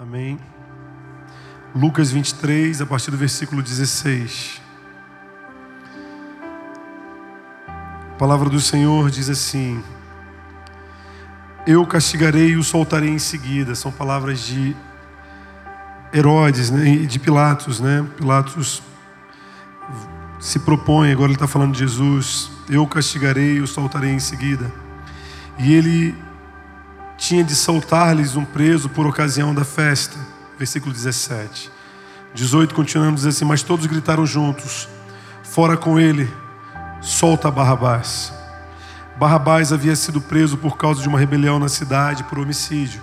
Amém. Lucas 23, a partir do versículo 16. A palavra do Senhor diz assim: Eu castigarei e o soltarei em seguida. São palavras de Herodes né, de Pilatos, né? Pilatos se propõe, agora ele está falando de Jesus: Eu castigarei e o soltarei em seguida. E ele tinha de soltar-lhes um preso por ocasião da festa. Versículo 17. 18, continuando, diz assim: Mas todos gritaram juntos: Fora com ele, solta Barrabás. Barrabás havia sido preso por causa de uma rebelião na cidade por homicídio.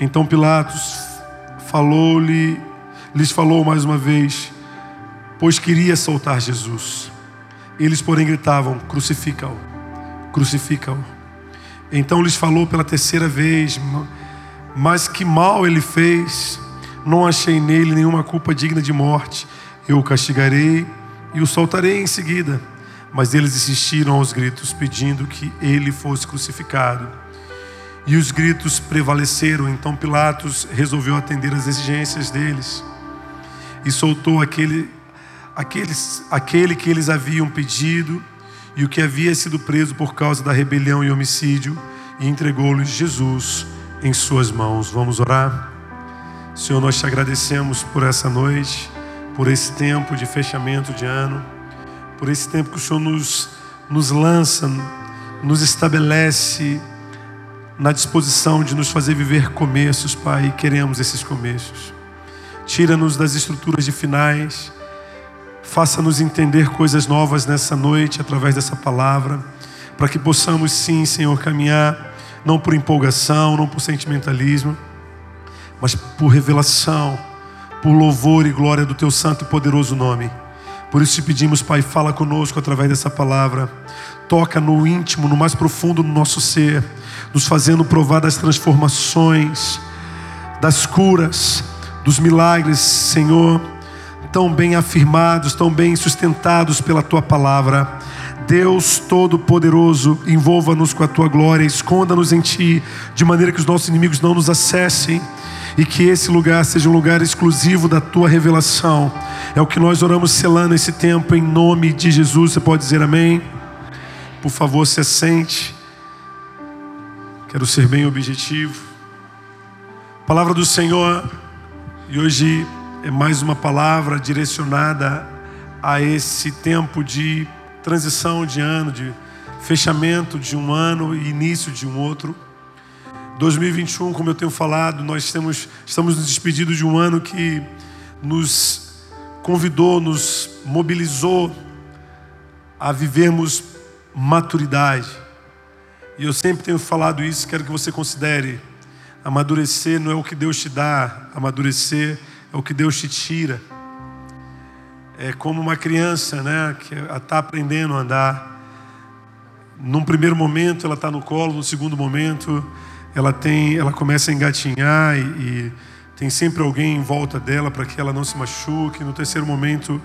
Então Pilatos falou-lhe, lhes falou mais uma vez, pois queria soltar Jesus. Eles, porém, gritavam: Crucifica-o, crucifica-o. Então lhes falou pela terceira vez: Mas que mal ele fez, não achei nele nenhuma culpa digna de morte. Eu o castigarei e o soltarei em seguida. Mas eles insistiram aos gritos, pedindo que ele fosse crucificado. E os gritos prevaleceram, então Pilatos resolveu atender às exigências deles e soltou aquele, aqueles, aquele que eles haviam pedido e o que havia sido preso por causa da rebelião e homicídio, e entregou-lhes Jesus em suas mãos. Vamos orar? Senhor, nós te agradecemos por essa noite, por esse tempo de fechamento de ano, por esse tempo que o Senhor nos, nos lança, nos estabelece na disposição de nos fazer viver começos, Pai, e queremos esses começos. Tira-nos das estruturas de finais Faça-nos entender coisas novas nessa noite através dessa palavra, para que possamos sim, Senhor, caminhar não por empolgação, não por sentimentalismo, mas por revelação, por louvor e glória do teu santo e poderoso nome. Por isso te pedimos, Pai, fala conosco através dessa palavra. Toca no íntimo, no mais profundo do nosso ser, nos fazendo provar das transformações, das curas, dos milagres, Senhor tão bem afirmados, tão bem sustentados pela tua palavra. Deus Todo-Poderoso, envolva-nos com a tua glória, esconda-nos em ti, de maneira que os nossos inimigos não nos acessem e que esse lugar seja um lugar exclusivo da tua revelação. É o que nós oramos selando esse tempo em nome de Jesus. Você pode dizer amém? Por favor, se assente. Quero ser bem objetivo. Palavra do Senhor, e hoje é mais uma palavra direcionada a esse tempo de transição de ano, de fechamento de um ano e início de um outro. 2021, como eu tenho falado, nós temos, estamos nos despedindo de um ano que nos convidou, nos mobilizou a vivermos maturidade. E eu sempre tenho falado isso, quero que você considere. Amadurecer não é o que Deus te dá, amadurecer é o que Deus te tira. É como uma criança, né, que está aprendendo a andar. Num primeiro momento ela está no colo, no segundo momento ela tem, ela começa a engatinhar e, e tem sempre alguém em volta dela para que ela não se machuque. No terceiro momento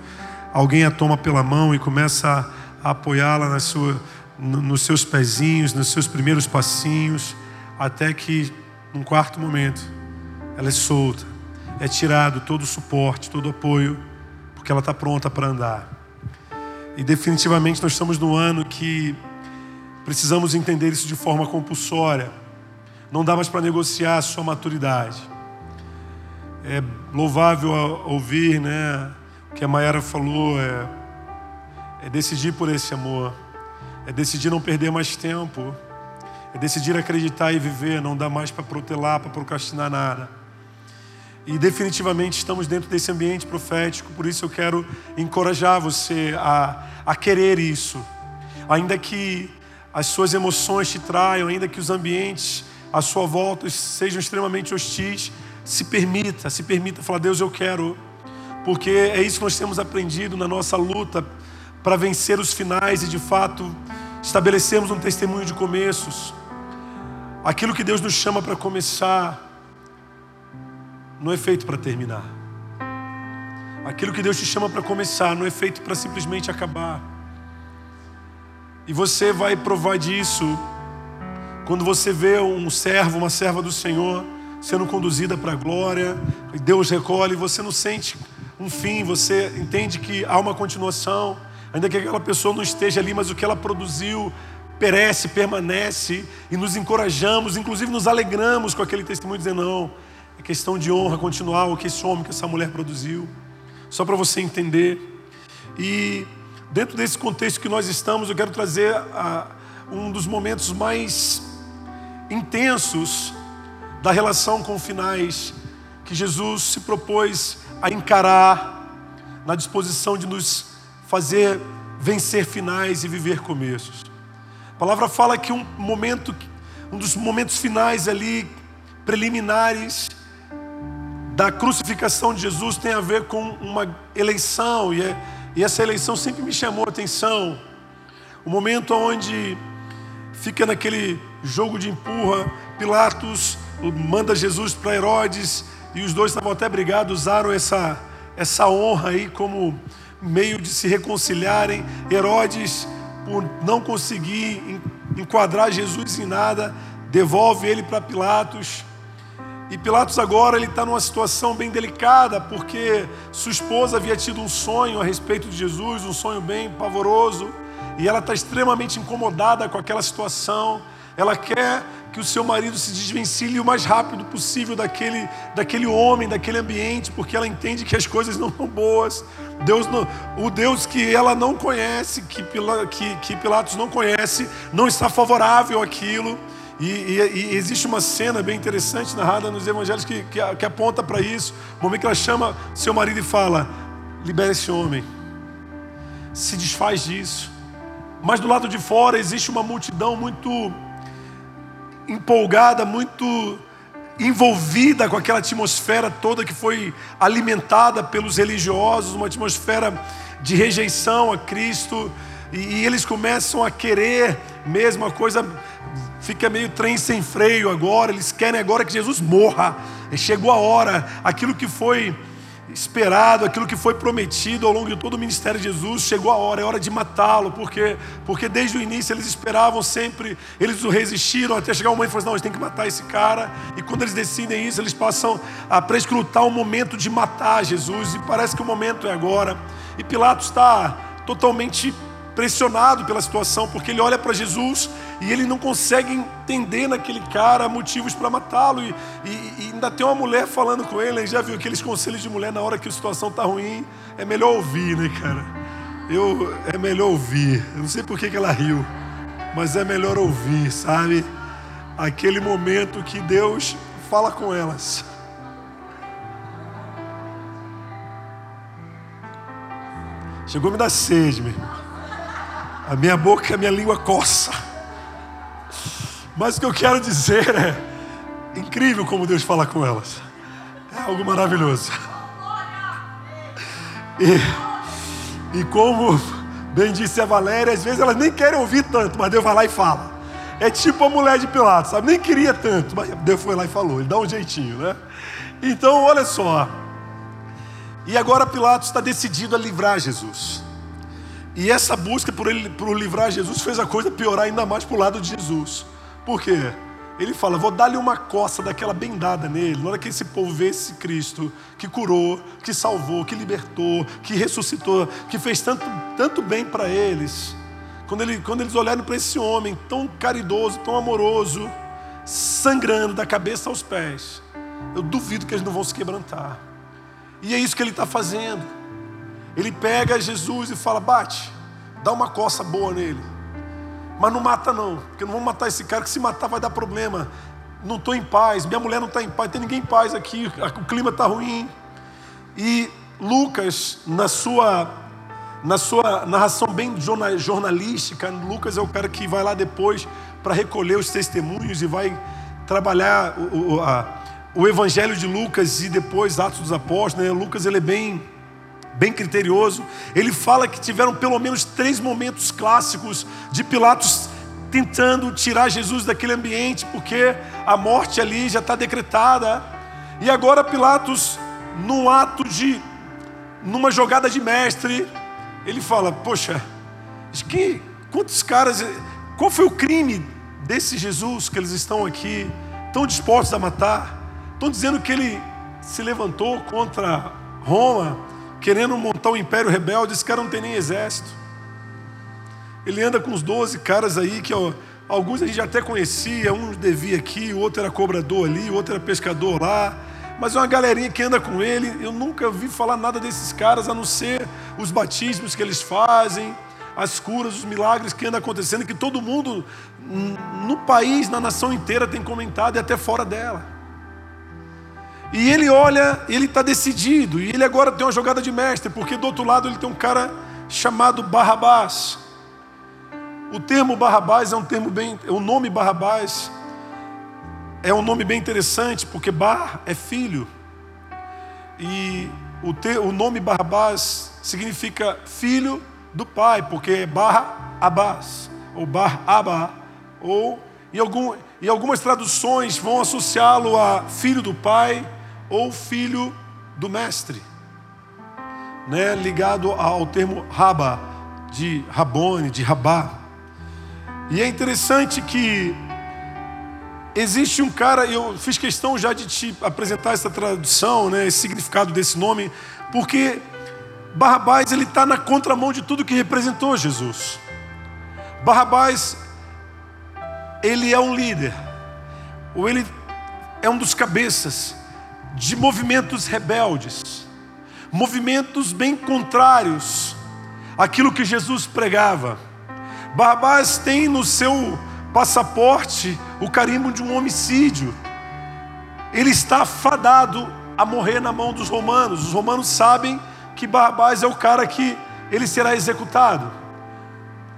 alguém a toma pela mão e começa a, apoiá-la na sua, no, nos seus pezinhos, nos seus primeiros passinhos, até que num quarto momento ela é solta é tirado todo o suporte, todo o apoio, porque ela está pronta para andar. E definitivamente nós estamos no ano que precisamos entender isso de forma compulsória. Não dá mais para negociar a sua maturidade. É louvável ouvir, né, o que a Mayara falou, é, é decidir por esse amor, é decidir não perder mais tempo, é decidir acreditar e viver, não dá mais para protelar, para procrastinar nada. E definitivamente estamos dentro desse ambiente profético, por isso eu quero encorajar você a, a querer isso. Ainda que as suas emoções te traiam, ainda que os ambientes à sua volta sejam extremamente hostis, se permita, se permita falar: Deus, eu quero, porque é isso que nós temos aprendido na nossa luta para vencer os finais e de fato estabelecermos um testemunho de começos. Aquilo que Deus nos chama para começar não é feito para terminar. Aquilo que Deus te chama para começar não é feito para simplesmente acabar. E você vai provar disso quando você vê um servo, uma serva do Senhor sendo conduzida para a glória, e Deus recolhe, você não sente um fim, você entende que há uma continuação, ainda que aquela pessoa não esteja ali, mas o que ela produziu perece, permanece, e nos encorajamos, inclusive nos alegramos com aquele testemunho, dizendo: não, é questão de honra continuar o que esse homem, que essa mulher produziu, só para você entender. E dentro desse contexto que nós estamos, eu quero trazer a, um dos momentos mais intensos da relação com finais que Jesus se propôs a encarar na disposição de nos fazer vencer finais e viver começos. A palavra fala que um momento, um dos momentos finais ali, preliminares da crucificação de Jesus tem a ver com uma eleição, e, é, e essa eleição sempre me chamou a atenção. O momento onde fica naquele jogo de empurra, Pilatos manda Jesus para Herodes, e os dois estavam até brigados, usaram essa, essa honra aí como meio de se reconciliarem. Herodes, por não conseguir enquadrar Jesus em nada, devolve ele para Pilatos. E Pilatos agora ele está numa situação bem delicada, porque sua esposa havia tido um sonho a respeito de Jesus, um sonho bem pavoroso, e ela está extremamente incomodada com aquela situação. Ela quer que o seu marido se desvencilhe o mais rápido possível daquele, daquele homem, daquele ambiente, porque ela entende que as coisas não são boas. Deus não, o Deus que ela não conhece, que, que, que Pilatos não conhece, não está favorável àquilo. E, e, e, existe uma cena bem interessante narrada nos evangelhos que, que, que aponta para isso. O momento que ela chama seu marido e fala: libera esse homem, se desfaz disso. Mas do lado de fora existe uma multidão muito empolgada, muito envolvida com aquela atmosfera toda que foi alimentada pelos religiosos, uma atmosfera de rejeição a Cristo, e, eles começam a querer mesmo a coisa fica meio trem sem freio agora, eles querem agora que Jesus morra. Chegou a hora, aquilo que foi esperado, aquilo que foi prometido ao longo de todo o ministério de Jesus, chegou a hora, é hora de matá-lo, porque, porque desde o início eles esperavam sempre, eles o resistiram até chegar o momento e falaram, não, a gente tem que matar esse cara, e quando eles decidem isso, eles passam a prescrutar o momento de matar Jesus, e parece que o momento é agora, e Pilatos está totalmente pressionado pela situação, porque ele olha para Jesus e ele não consegue entender naquele cara motivos para matá-lo. E, e, e, ainda tem uma mulher falando com ele, já viu aqueles conselhos de mulher na hora que a situação está ruim? É melhor ouvir, né, cara? Eu, é melhor ouvir. Eu não sei por que, que ela riu, mas é melhor ouvir, sabe? Aquele momento que Deus fala com elas. Chegou a me dar sede, meu irmão. A minha boca, a minha língua coça. Mas o que eu quero dizer é incrível como Deus fala com elas. É algo maravilhoso. E, e como bem disse a Valéria, às vezes elas nem querem ouvir tanto, mas Deus vai lá e fala. É tipo a mulher de Pilatos, sabe? Nem queria tanto, mas Deus foi lá e falou. Ele dá um jeitinho, né? Então, olha só. E agora Pilatos está decidido a livrar Jesus. E essa busca por ele por livrar Jesus fez a coisa piorar ainda mais para o lado de Jesus. Por quê? Ele fala: vou dar-lhe uma coça daquela bendada nele. Na hora que esse povo vê esse Cristo que curou, que salvou, que libertou, que ressuscitou, que fez tanto, tanto bem para eles. Quando, ele, quando eles olharam para esse homem tão caridoso, tão amoroso, sangrando da cabeça aos pés, eu duvido que eles não vão se quebrantar. E é isso que ele está fazendo. Ele pega Jesus e fala: bate, dá uma coça boa nele. Mas não mata, não, porque não vamos matar esse cara, que se matar vai dar problema. Não estou em paz, minha mulher não está em paz, tem ninguém em paz aqui, o clima está ruim. E Lucas, na sua, na sua narração bem jornalística, Lucas é o cara que vai lá depois para recolher os testemunhos e vai trabalhar o, o, a, o Evangelho de Lucas e depois Atos dos Apóstolos. Né? Lucas ele é bem bem criterioso. Ele fala que tiveram pelo menos três momentos clássicos de Pilatos tentando tirar Jesus daquele ambiente, porque a morte ali já está decretada. E agora Pilatos, num ato de, numa jogada de mestre, ele fala: Poxa, que, quantos caras, qual foi o crime desse Jesus que eles estão aqui tão dispostos a matar? Estão dizendo que ele se levantou contra Roma, querendo montar um império rebelde. Esse cara não tem nem exército. Ele anda com os 12 caras aí que ó, alguns a gente até conhecia, um devia aqui, o outro era cobrador ali, o outro era pescador lá. Mas é uma galerinha que anda com ele, eu nunca vi falar nada desses caras, a não ser os batismos que eles fazem, as curas, os milagres que andam acontecendo, que todo mundo no país, na nação inteira tem comentado e até fora dela. E ele olha, ele está decidido, e ele agora tem uma jogada de mestre, porque do outro lado ele tem um cara chamado Barrabás. O termo Barrabás é um termo bem, o nome Barrabás é um nome bem interessante, porque Bar é filho. E o, te, o nome Barrabás significa filho do pai, porque é Bar Abás, ou Bar Abá, ou em, algum, em algumas traduções vão associá-lo a filho do pai ou filho do mestre, né? ligado ao termo Raba, de Rabone, de Rabá. E é interessante que existe um cara, eu fiz questão já de te apresentar essa tradução, né, esse significado desse nome, porque Barrabás ele está na contramão de tudo que representou Jesus. Barrabás ele é um líder, ou ele é um dos cabeças de movimentos rebeldes, movimentos bem contrários àquilo que Jesus pregava. Barrabás tem no seu passaporte o carimbo de um homicídio. Ele está fadado a morrer na mão dos romanos. Os romanos sabem que Barrabás é o cara que ele será executado.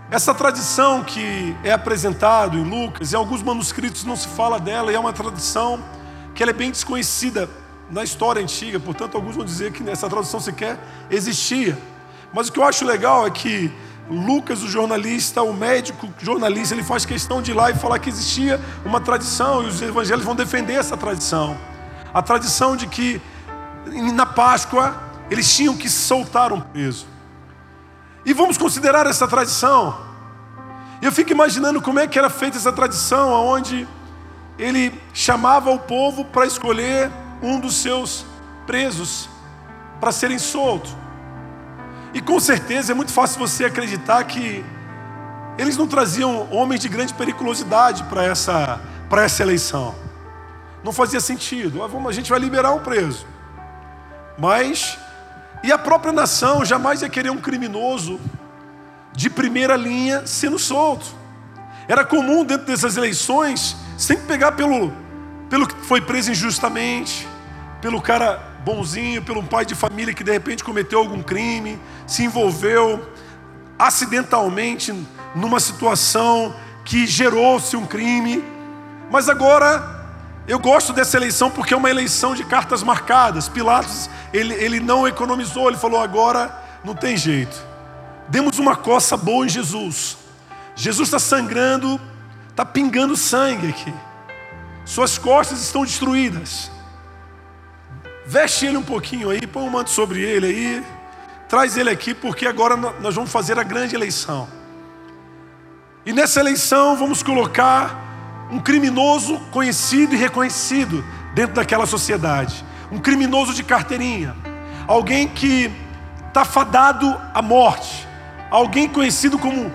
Essa tradição que é apresentado em Lucas, em alguns manuscritos não se fala dela, e é uma tradição que é bem desconhecida na história antiga, portanto, alguns vão dizer que essa tradução sequer existia. Mas o que eu acho legal é que Lucas, o jornalista, o médico jornalista, ele faz questão de ir lá e falar que existia uma tradição, e os evangelhos vão defender essa tradição. A tradição de que na Páscoa eles tinham que soltar um preso. E vamos considerar essa tradição. Eu fico imaginando como é que era feita essa tradição, onde ele chamava o povo para escolher um dos seus presos para serem soltos. E com certeza é muito fácil você acreditar que eles não traziam homens de grande periculosidade para essa, essa eleição. Não fazia sentido. Ah, a gente vai liberar um preso. Mas e a própria nação jamais ia querer um criminoso de primeira linha sendo solto. Era comum dentro dessas eleições sempre pegar pelo, pelo que foi preso injustamente, pelo cara bonzinho, pelo pai de família que de repente cometeu algum crime, se envolveu acidentalmente numa situação que gerou-se um crime. Mas agora eu gosto dessa eleição porque é uma eleição de cartas marcadas. Pilatos, ele, ele não economizou, ele falou: agora não tem jeito. Demos uma coça boa em Jesus. Jesus está sangrando, está pingando sangue aqui. Suas costas estão destruídas. Veste ele um pouquinho aí, põe um manto sobre ele aí. Traz ele aqui, porque agora nós vamos fazer a grande eleição. E nessa eleição vamos colocar um criminoso conhecido e reconhecido dentro daquela sociedade, um criminoso de carteirinha, alguém que está fadado à morte, alguém conhecido como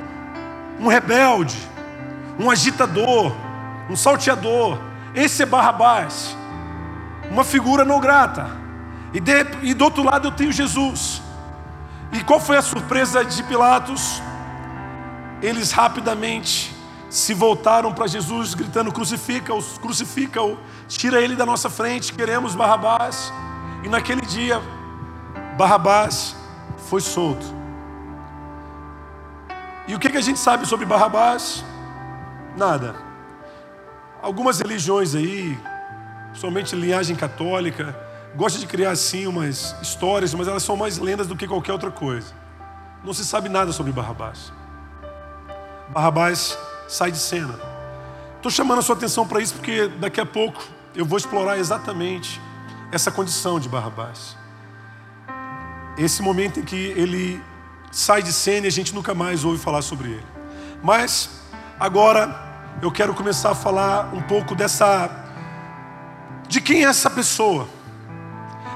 um rebelde, um agitador, um salteador. Esse é Barrabás, uma figura não grata. E, de, e do outro lado eu tenho Jesus. E qual foi a surpresa de Pilatos? Eles rapidamente se voltaram para Jesus gritando: crucifica-o, crucifica-o, tira ele da nossa frente, queremos Barrabás. E naquele dia, Barrabás foi solto. E o que, que a gente sabe sobre Barrabás? Nada. Algumas religiões aí, somente linhagem católica, gostam de criar assim umas histórias, mas elas são mais lendas do que qualquer outra coisa. Não se sabe nada sobre Barrabás. Barrabás sai de cena. Estou chamando a sua atenção para isso porque daqui a pouco eu vou explorar exatamente essa condição de Barrabás. Esse momento em que ele sai de cena e a gente nunca mais ouve falar sobre ele. Mas agora eu quero começar a falar um pouco dessa de quem é essa pessoa,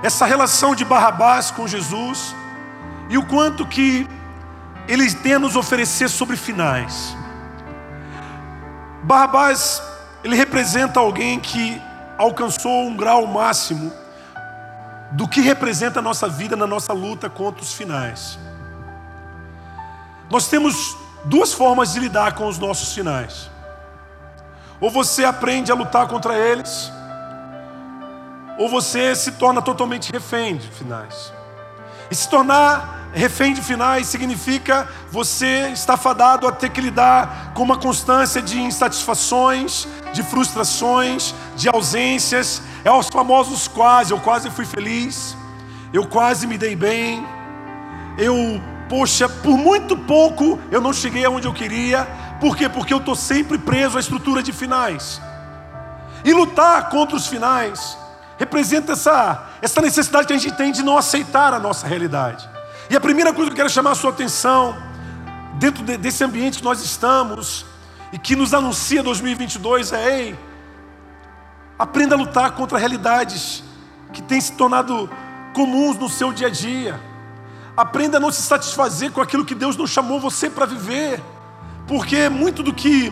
essa relação de Barrabás com Jesus e o quanto que ele tem a nos oferecer sobre finais. Barrabás, ele representa alguém que alcançou um grau máximo do que representa a nossa vida na nossa luta contra os finais. Nós temos duas formas de lidar com os nossos finais. Ou você aprende a lutar contra eles, ou você se torna totalmente refém de finais. E se tornar refém de finais significa você estar fadado a ter que lidar com uma constância de insatisfações, de frustrações, de ausências, é os famosos quase, eu quase fui feliz, eu quase me dei bem, eu, poxa, por muito pouco eu não cheguei aonde eu queria, por quê? Porque eu estou sempre preso à estrutura de finais. E lutar contra os finais representa essa, essa necessidade que a gente tem de não aceitar a nossa realidade. E a primeira coisa que eu quero chamar a sua atenção, dentro de, desse ambiente que nós estamos, e que nos anuncia 2022 é: ei, aprenda a lutar contra realidades que têm se tornado comuns no seu dia a dia. Aprenda a não se satisfazer com aquilo que Deus não chamou você para viver, porque muito do que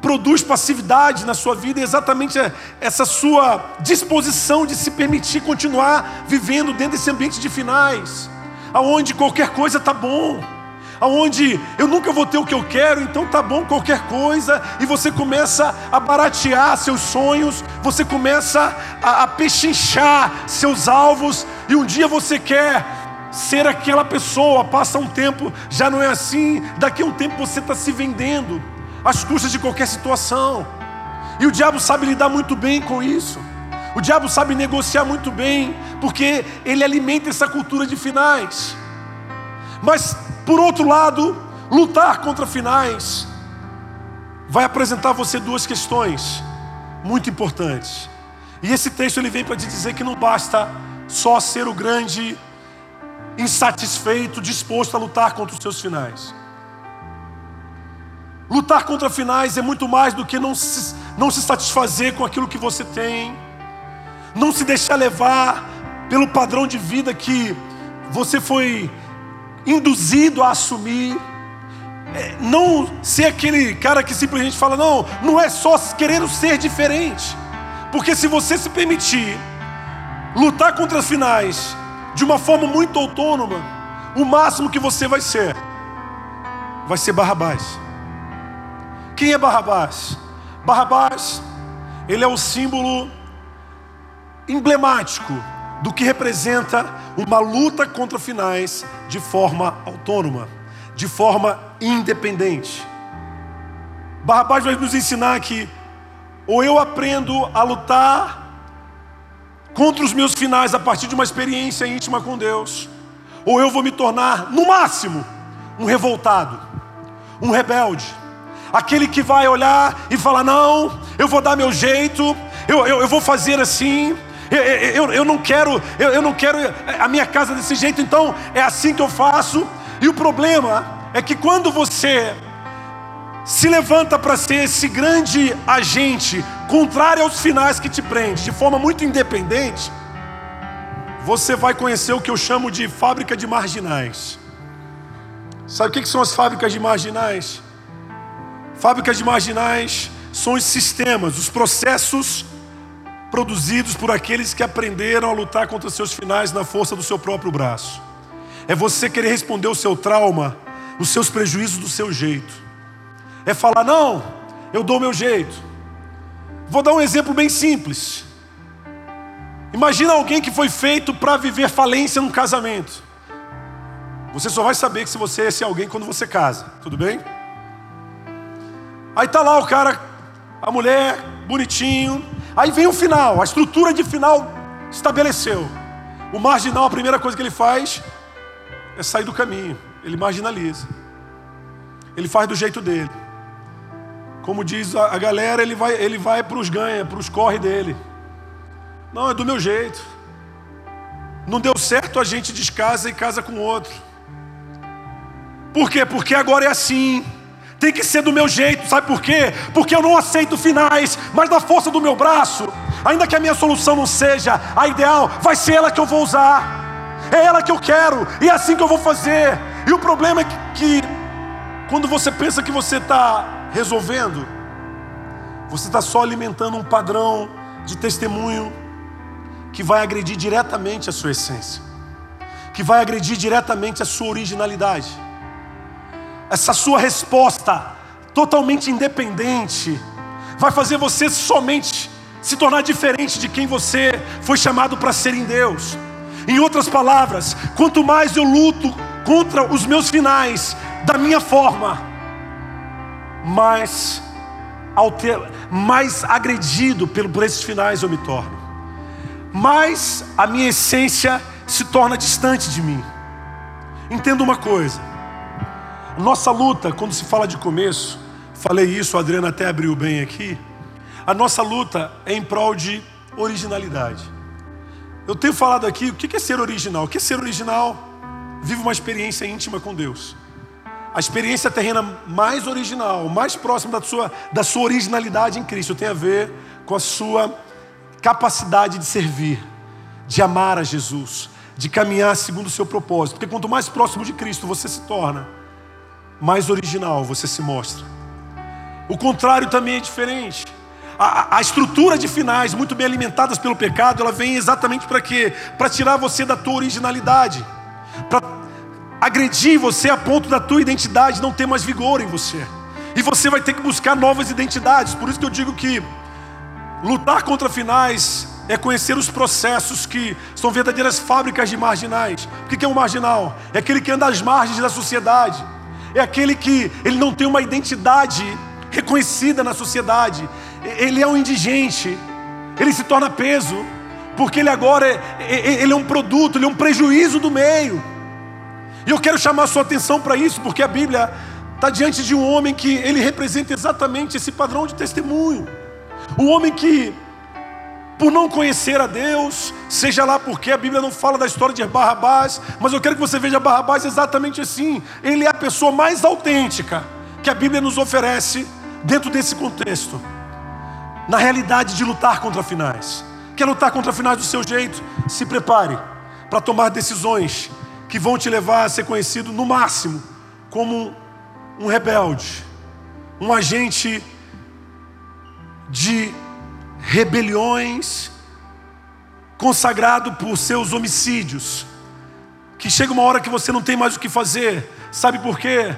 produz passividade na sua vida é exatamente essa sua disposição de se permitir continuar vivendo dentro desse ambiente de finais, aonde qualquer coisa está bom, aonde eu nunca vou ter o que eu quero, então tá bom qualquer coisa, e você começa a baratear seus sonhos, você começa a, a pechinchar seus alvos, e um dia você quer ser aquela pessoa, passa um tempo, já não é assim, daqui a um tempo você está se vendendo às custas de qualquer situação. E o diabo sabe lidar muito bem com isso. O diabo sabe negociar muito bem, porque ele alimenta essa cultura de finais. Mas, por outro lado, lutar contra finais vai apresentar a você duas questões muito importantes. E esse texto ele vem para te dizer que não basta só ser o grande insatisfeito, disposto a lutar contra os seus finais. Lutar contra finais é muito mais do que não se, não se satisfazer com aquilo que você tem, não se deixar levar pelo padrão de vida que você foi induzido a assumir, é, não ser aquele cara que simplesmente fala, não, não é só querendo ser diferente, porque se você se permitir lutar contra finais de uma forma muito autônoma, o máximo que você vai ser, vai ser Barrabás. Quem é Barrabás? Barrabás, ele é o símbolo emblemático do que representa uma luta contra finais de forma autônoma, de forma independente. Barrabás vai nos ensinar que ou eu aprendo a lutar contra os meus finais a partir de uma experiência íntima com Deus, ou eu vou me tornar, no máximo, um revoltado, um rebelde aquele que vai olhar e falar: não, eu vou dar meu jeito, eu, eu, eu vou fazer assim. Eu, eu, eu não quero, eu, eu não quero a minha casa desse jeito, então é assim que eu faço. E o problema é que quando você se levanta para ser esse grande agente, contrário aos finais que te prende, de forma muito independente, você vai conhecer o que eu chamo de fábrica de marginais. Sabe o que são as fábricas de marginais? Fábricas de marginais são os sistemas, os processos produzidos por aqueles que aprenderam a lutar contra seus finais na força do seu próprio braço. É você querer responder o seu trauma, os seus prejuízos do seu jeito. É falar, não, eu dou o meu jeito. Vou dar um exemplo bem simples. Imagina alguém que foi feito para viver falência num casamento. Você só vai saber que se você é esse alguém quando você casa, tudo bem? Aí tá lá o cara, a mulher, bonitinho. Aí vem o final, a estrutura de final estabeleceu. O marginal, a primeira coisa que ele faz é sair do caminho. Ele marginaliza. Ele faz do jeito dele. Como diz a, galera, ele vai, ele vai para os ganha, para os corre dele. Não, é do meu jeito. Não deu certo, a gente descasa e casa com outro. Por quê? Porque agora é assim. Tem que ser do meu jeito, sabe por quê? Porque eu não aceito finais, mas na força do meu braço, ainda que a minha solução não seja a ideal, vai ser ela que eu vou usar. É ela que eu quero, e é assim que eu vou fazer. E o problema é que, que quando você pensa que você está resolvendo, você está só alimentando um padrão de testemunho que vai agredir diretamente a sua essência, que vai agredir diretamente a sua originalidade. Essa sua resposta totalmente independente vai fazer você somente se tornar diferente de quem você foi chamado para ser em Deus. Em outras palavras, quanto mais eu luto contra os meus finais da minha forma, mais, alter, mais agredido por esses finais eu me torno, mais a minha essência se torna distante de mim. Entenda uma coisa: nossa luta, quando se fala de começo, falei isso, a Adriana até abriu bem aqui. A nossa luta é em prol de originalidade. Eu tenho falado aqui o que é ser original. O que é ser original? Vive uma experiência íntima com Deus. A experiência terrena mais original, mais próxima da sua, da sua originalidade em Cristo, tem a ver com a sua capacidade de servir, de amar a Jesus, de caminhar segundo o seu propósito. Porque quanto mais próximo de Cristo você se torna, mais original você se mostra. O contrário também é diferente a, a estrutura de finais muito bem alimentadas pelo pecado, ela vem exatamente para quê? Para tirar você da tua originalidade, para agredir você a ponto da tua identidade não ter mais vigor em você. E você vai ter que buscar novas identidades. Por isso que eu digo que lutar contra finais é conhecer os processos que são verdadeiras fábricas de marginais. O que é um marginal? É aquele que anda às margens da sociedade. É aquele que ele não tem uma identidade reconhecida na sociedade ele é um indigente, ele se torna peso, porque ele agora é, ele é um produto, ele é um prejuízo do meio. E eu quero chamar a sua atenção para isso, porque a Bíblia está diante de um homem que ele representa exatamente esse padrão de testemunho. Um homem que, por não conhecer a Deus, seja lá porque a Bíblia não fala da história de Barrabás, mas eu quero que você veja Barrabás exatamente assim. Ele é a pessoa mais autêntica que a Bíblia nos oferece dentro desse contexto na realidade de lutar contra finais. Quer lutar contra finais do seu jeito? Se prepare para tomar decisões que vão te levar a ser conhecido no máximo como um rebelde, um agente de rebeliões, consagrado por seus homicídios, que chega uma hora que você não tem mais o que fazer, sabe por quê?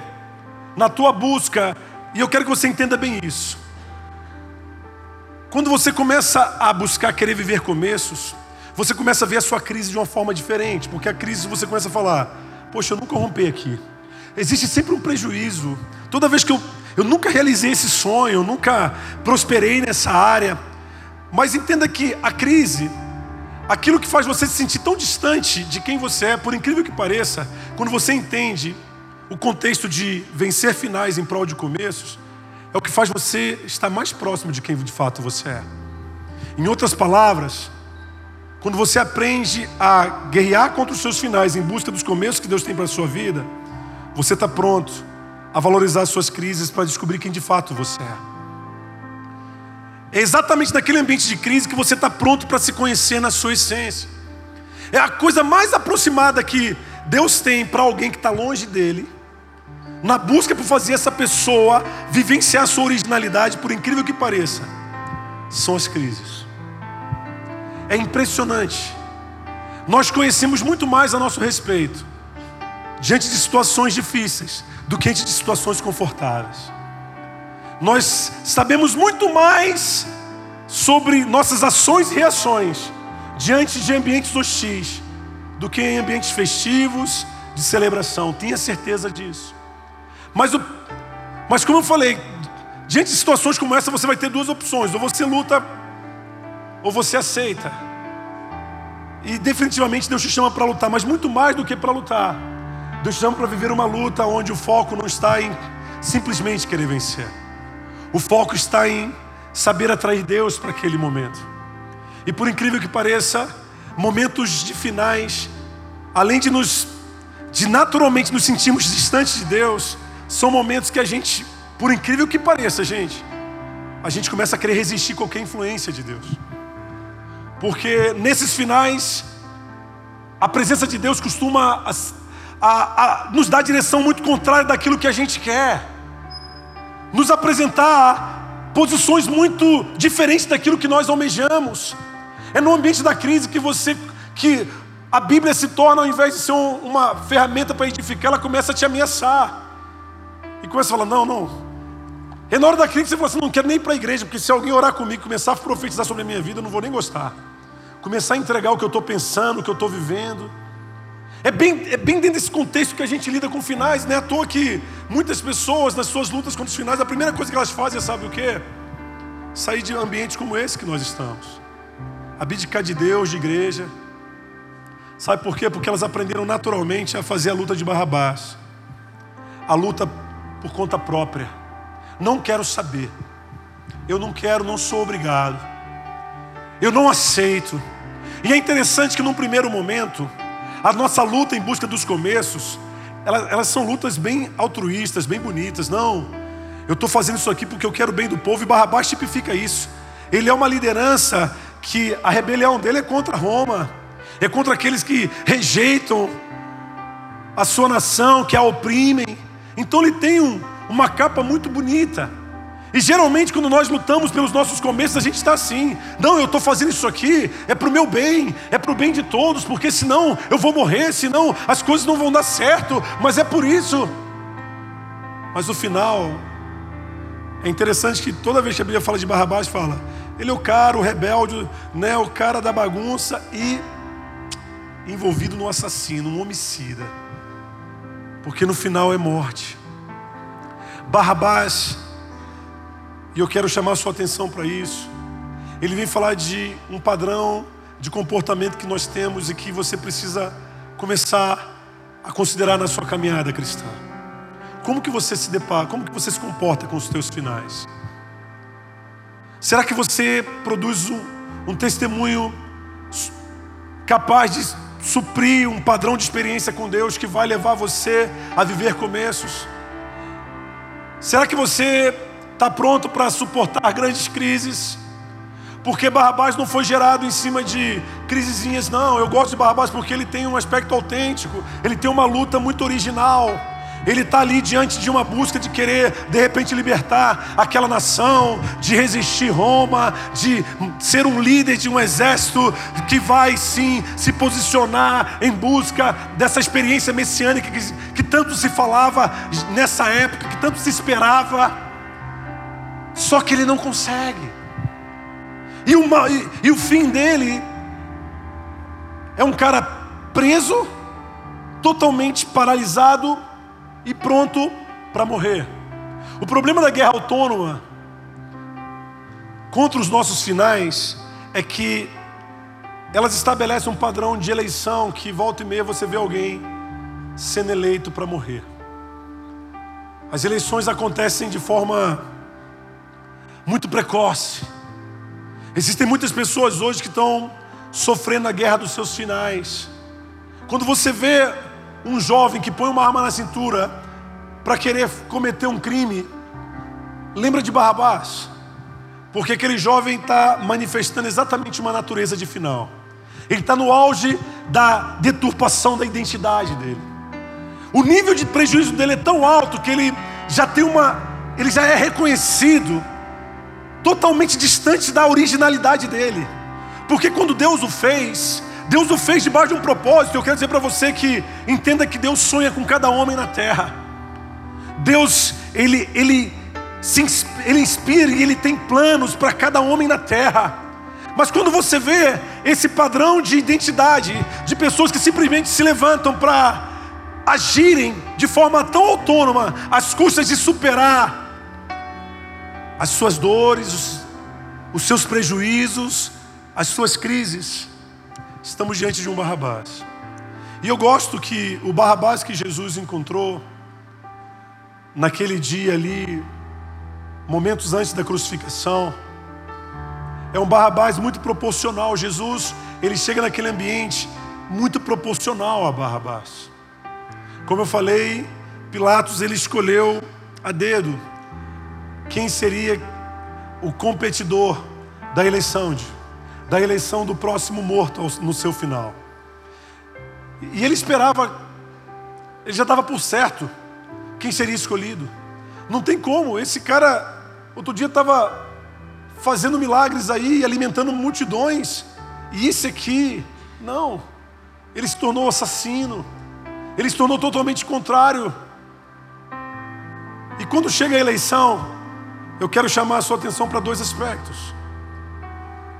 Na tua busca, e eu quero que você entenda bem isso. Quando você começa a buscar querer viver começos, você começa a ver a sua crise de uma forma diferente, porque a crise você começa a falar: Poxa, eu nunca rompi aqui. Existe sempre um prejuízo. Toda vez que eu, eu nunca realizei esse sonho, eu nunca prosperei nessa área. Mas entenda que a crise, aquilo que faz você se sentir tão distante de quem você é, por incrível que pareça, quando você entende o contexto de vencer finais em prol de começos, é o que faz você estar mais próximo de quem de fato você é. Em outras palavras, quando você aprende a guerrear contra os seus finais em busca dos começos que Deus tem para a sua vida, você está pronto a valorizar as suas crises para descobrir quem de fato você é. É exatamente naquele ambiente de crise que você está pronto para se conhecer na sua essência. É a coisa mais aproximada que Deus tem para alguém que está longe dele na busca por fazer essa pessoa vivenciar a sua originalidade, por incrível que pareça, são as crises. É impressionante. Nós conhecemos muito mais a nosso respeito diante de situações difíceis do que diante de situações confortáveis. Nós sabemos muito mais sobre nossas ações e reações diante de ambientes hostis do que em ambientes festivos, de celebração. Tenha certeza disso. Mas, o, mas como eu falei, diante de situações como essa, você vai ter duas opções: ou você luta, ou você aceita. E definitivamente Deus te chama para lutar, mas muito mais do que para lutar. Deus te chama para viver uma luta onde o foco não está em simplesmente querer vencer. O foco está em saber atrair Deus para aquele momento. E por incrível que pareça, momentos de finais, além de nos de naturalmente nos sentirmos distantes de Deus, são momentos que a gente, por incrível que pareça, gente, a gente começa a querer resistir qualquer influência de Deus. Porque nesses finais, a presença de Deus costuma a, a, a, nos dar direção muito contrária daquilo que a gente quer, nos apresentar posições muito diferentes daquilo que nós almejamos. É no ambiente da crise que você, que a Bíblia se torna, ao invés de ser um, uma ferramenta para edificar, ela começa a te ameaçar. E começa a falar: não, não. É na hora da crise que você fala assim: não quero nem ir para a igreja, porque se alguém orar comigo, começar a profetizar sobre a minha vida, eu não vou nem gostar. Começar a entregar o que eu estou pensando, o que eu estou vivendo. É bem, é bem dentro desse contexto que a gente lida com finais, não é à toa que muitas pessoas, nas suas lutas contra os finais, a primeira coisa que elas fazem é sabe o quê? Sair de ambientes como esse que nós estamos. Abdicar de Deus, de igreja, Sabe por quê? Porque elas aprenderam naturalmente a fazer a luta de Barrabás. A luta por conta própria. Não quero saber. Eu não quero, não sou obrigado. Eu não aceito. E é interessante que num primeiro momento, a nossa luta em busca dos começos, elas, elas são lutas bem altruístas, bem bonitas. Não, eu estou fazendo isso aqui porque eu quero o bem do povo, e Barrabás tipifica isso. Ele é uma liderança que a rebelião dele é contra Roma é contra aqueles que rejeitam a sua nação, que a oprimem. Então ele tem um, uma capa muito bonita. E geralmente, quando nós lutamos pelos nossos começos, a gente está assim: não, eu estou fazendo isso aqui, é para o meu bem, é para o bem de todos, porque senão eu vou morrer, senão as coisas não vão dar certo, mas é por isso. Mas no final, é interessante que toda vez que a Bíblia fala de Barrabás, fala: ele é o cara, o rebelde, né, o cara da bagunça e envolvido no assassino, no homicida. Porque no final é morte. Barrabás, e eu quero chamar sua atenção para isso. Ele vem falar de um padrão de comportamento que nós temos e que você precisa começar a considerar na sua caminhada cristã. Como que você se depara, como que você se comporta com os teus finais? Será que você produz um, um testemunho capaz de suprir um padrão de experiência com Deus que vai levar você a viver começos? Será que você está pronto para suportar grandes crises? Porque Barrabás não foi gerado em cima de crisezinhas, não. Eu gosto de Barrabás porque ele tem um aspecto autêntico, ele tem uma luta muito original. Ele está ali diante de uma busca de querer, de repente, libertar aquela nação, de resistir Roma, de ser um líder de um exército que vai sim se posicionar em busca dessa experiência messiânica que, que tanto se falava nessa época, que tanto se esperava. Só que ele não consegue. E, uma, e, e o fim dele é um cara preso, totalmente paralisado e pronto para morrer. O problema da guerra autônoma contra os nossos finais é que elas estabelecem um padrão de eleição que volta e meia você vê alguém sendo eleito para morrer. As eleições acontecem de forma muito precoce. Existem muitas pessoas hoje que estão sofrendo a guerra dos seus finais. Quando você vê um jovem que põe uma arma na cintura para querer cometer um crime, lembra de Barrabás? Porque aquele jovem está manifestando exatamente uma natureza de final. Ele está no auge da deturpação da identidade dele. O nível de prejuízo dele é tão alto que ele já tem uma. Ele já é reconhecido totalmente distante da originalidade dele. Porque quando Deus o fez, Deus o fez debaixo de um propósito. Eu quero dizer para você que entenda que Deus sonha com cada homem na terra. Deus, ele, ele, se, ele inspira e ele tem planos para cada homem na terra. Mas quando você vê esse padrão de identidade, de pessoas que simplesmente se levantam para agirem de forma tão autônoma, às custas de superar as suas dores, os, os seus prejuízos, as suas crises, estamos diante de um Barrabás. E eu gosto que o Barrabás que Jesus encontrou naquele dia ali, momentos antes da crucificação, é um Barrabás muito proporcional. Jesus, ele chega naquele ambiente muito proporcional a Barrabás. Como eu falei, Pilatos ele escolheu a dedo quem seria o competidor da eleição de da eleição do próximo morto no seu final. E ele esperava, ele já estava por certo quem seria escolhido. Não tem como, esse cara, outro dia estava fazendo milagres aí, alimentando multidões, e esse aqui, não, ele se tornou assassino, ele se tornou totalmente contrário. E quando chega a eleição, eu quero chamar a sua atenção para dois aspectos.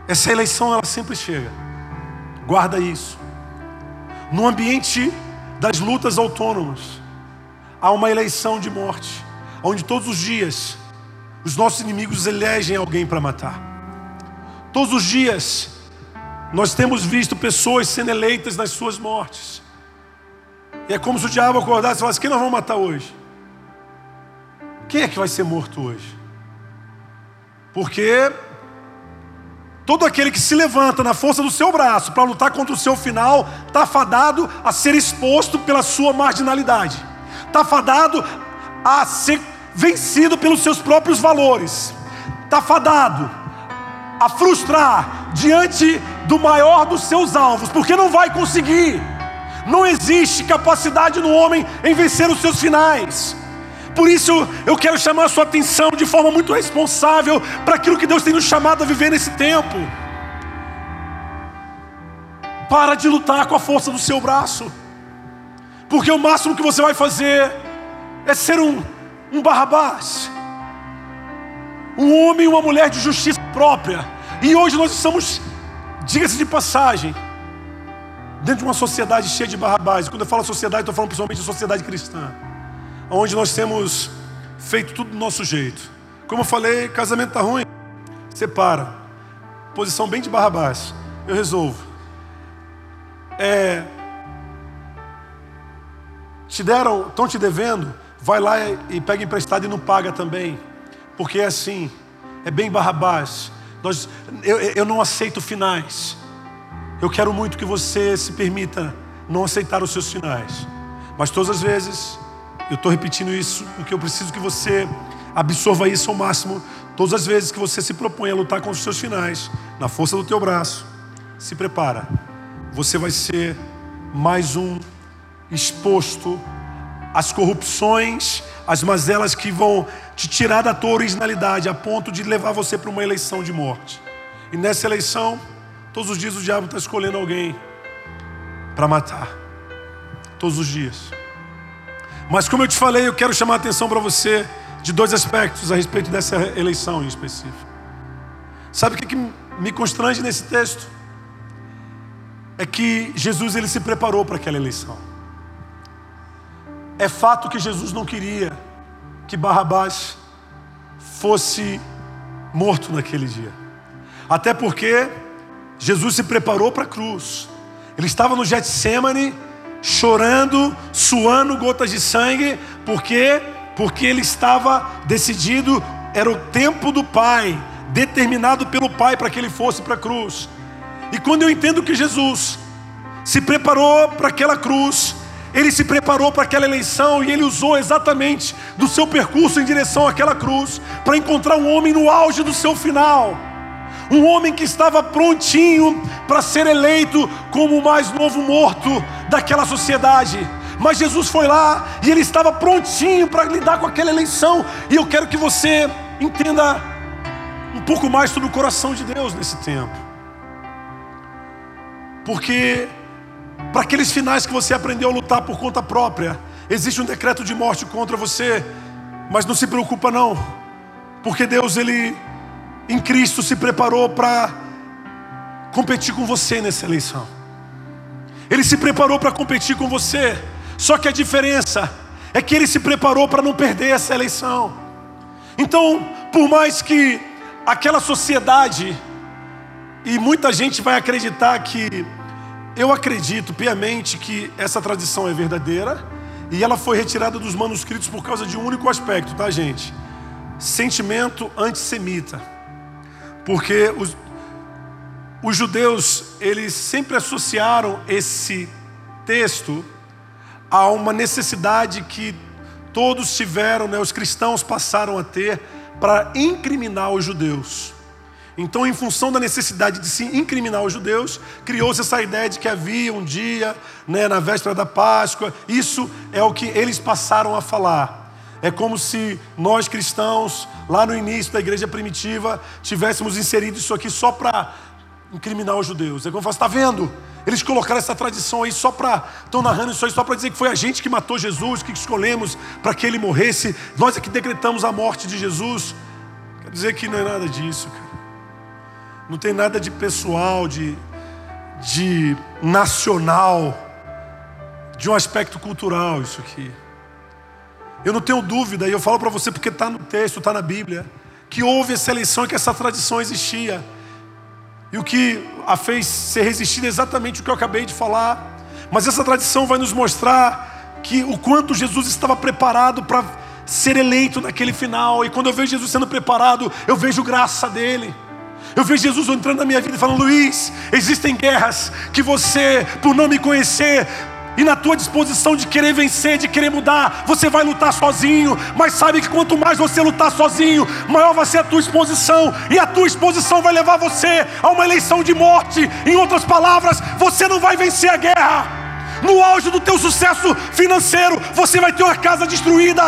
Essa eleição ela sempre chega. Guarda isso. No ambiente das lutas autônomas, há uma eleição de morte, onde todos os dias os nossos inimigos elegem alguém para matar. Todos os dias nós temos visto pessoas sendo eleitas nas suas mortes. E é como se o diabo acordasse e falasse: quem nós vamos matar hoje? Quem é que vai ser morto hoje? Porque Todo aquele que se levanta na força do seu braço para lutar contra o seu final, está fadado a ser exposto pela sua marginalidade, está fadado a ser vencido pelos seus próprios valores, está fadado a frustrar diante do maior dos seus alvos, porque não vai conseguir. Não existe capacidade no homem em vencer os seus finais. Por isso eu quero chamar a sua atenção de forma muito responsável para aquilo que Deus tem nos chamado a viver nesse tempo. Para de lutar com a força do seu braço, porque o máximo que você vai fazer é ser um, um Barrabás, um homem e uma mulher de justiça própria. E hoje nós estamos, diga-se de passagem, dentro de uma sociedade cheia de Barrabás. E quando eu falo sociedade, estou falando principalmente de sociedade cristã onde nós temos feito tudo do nosso jeito. Como eu falei, casamento está ruim, separa. Posição bem de barra baixa. Eu resolvo. É, te deram, estão te devendo, vai lá e pega emprestado e não paga também. Porque é assim, é bem barra baixa. Nós, eu, eu não aceito finais. Eu quero muito que você se permita não aceitar os seus finais. Mas todas as vezes eu estou repetindo isso porque eu preciso que você absorva isso ao máximo. Todas as vezes que você se propõe a lutar com os seus finais, na força do teu braço, se prepara. Você vai ser mais um exposto às corrupções, às mazelas que vão te tirar da tua originalidade a ponto de levar você para uma eleição de morte. E nessa eleição, todos os dias o diabo está escolhendo alguém para matar. Todos os dias. Mas como eu te falei, eu quero chamar a atenção para você de dois aspectos a respeito dessa eleição em específico. Sabe o que, que me constrange nesse texto? É que Jesus ele se preparou para aquela eleição. É fato que Jesus não queria que Barrabás fosse morto naquele dia. Até porque Jesus se preparou para a cruz. Ele estava no Getsemane chorando, suando gotas de sangue, porque porque ele estava decidido, era o tempo do Pai, determinado pelo Pai para que ele fosse para a cruz. E quando eu entendo que Jesus se preparou para aquela cruz, ele se preparou para aquela eleição e ele usou exatamente do seu percurso em direção àquela cruz para encontrar um homem no auge do seu final um homem que estava prontinho para ser eleito como o mais novo morto daquela sociedade. Mas Jesus foi lá e ele estava prontinho para lidar com aquela eleição. E eu quero que você entenda um pouco mais sobre o coração de Deus nesse tempo. Porque para aqueles finais que você aprendeu a lutar por conta própria, existe um decreto de morte contra você, mas não se preocupa não. Porque Deus ele em Cristo se preparou para competir com você nessa eleição. Ele se preparou para competir com você. Só que a diferença é que ele se preparou para não perder essa eleição. Então, por mais que aquela sociedade e muita gente vai acreditar que eu acredito piamente que essa tradição é verdadeira e ela foi retirada dos manuscritos por causa de um único aspecto, tá, gente? Sentimento antissemita. Porque os, os judeus, eles sempre associaram esse texto a uma necessidade que todos tiveram, né, os cristãos passaram a ter para incriminar os judeus. Então, em função da necessidade de se incriminar os judeus, criou-se essa ideia de que havia um dia, né, na véspera da Páscoa. Isso é o que eles passaram a falar. É como se nós cristãos, lá no início da igreja primitiva, tivéssemos inserido isso aqui só para incriminar os judeus. É como falo, está vendo? Eles colocaram essa tradição aí só para. Estão narrando isso aí só para dizer que foi a gente que matou Jesus, que escolhemos para que ele morresse. Nós é que decretamos a morte de Jesus. Quer dizer que não é nada disso, cara. Não tem nada de pessoal, de, de nacional, de um aspecto cultural isso aqui. Eu não tenho dúvida, e eu falo para você porque está no texto, está na Bíblia, que houve essa eleição e que essa tradição existia. E o que a fez ser resistida é exatamente o que eu acabei de falar. Mas essa tradição vai nos mostrar que o quanto Jesus estava preparado para ser eleito naquele final. E quando eu vejo Jesus sendo preparado, eu vejo graça dele. Eu vejo Jesus entrando na minha vida e falando: Luiz, existem guerras que você, por não me conhecer, e na tua disposição de querer vencer, de querer mudar, você vai lutar sozinho, mas sabe que quanto mais você lutar sozinho, maior vai ser a tua exposição, e a tua exposição vai levar você a uma eleição de morte. Em outras palavras, você não vai vencer a guerra. No auge do teu sucesso financeiro, você vai ter uma casa destruída.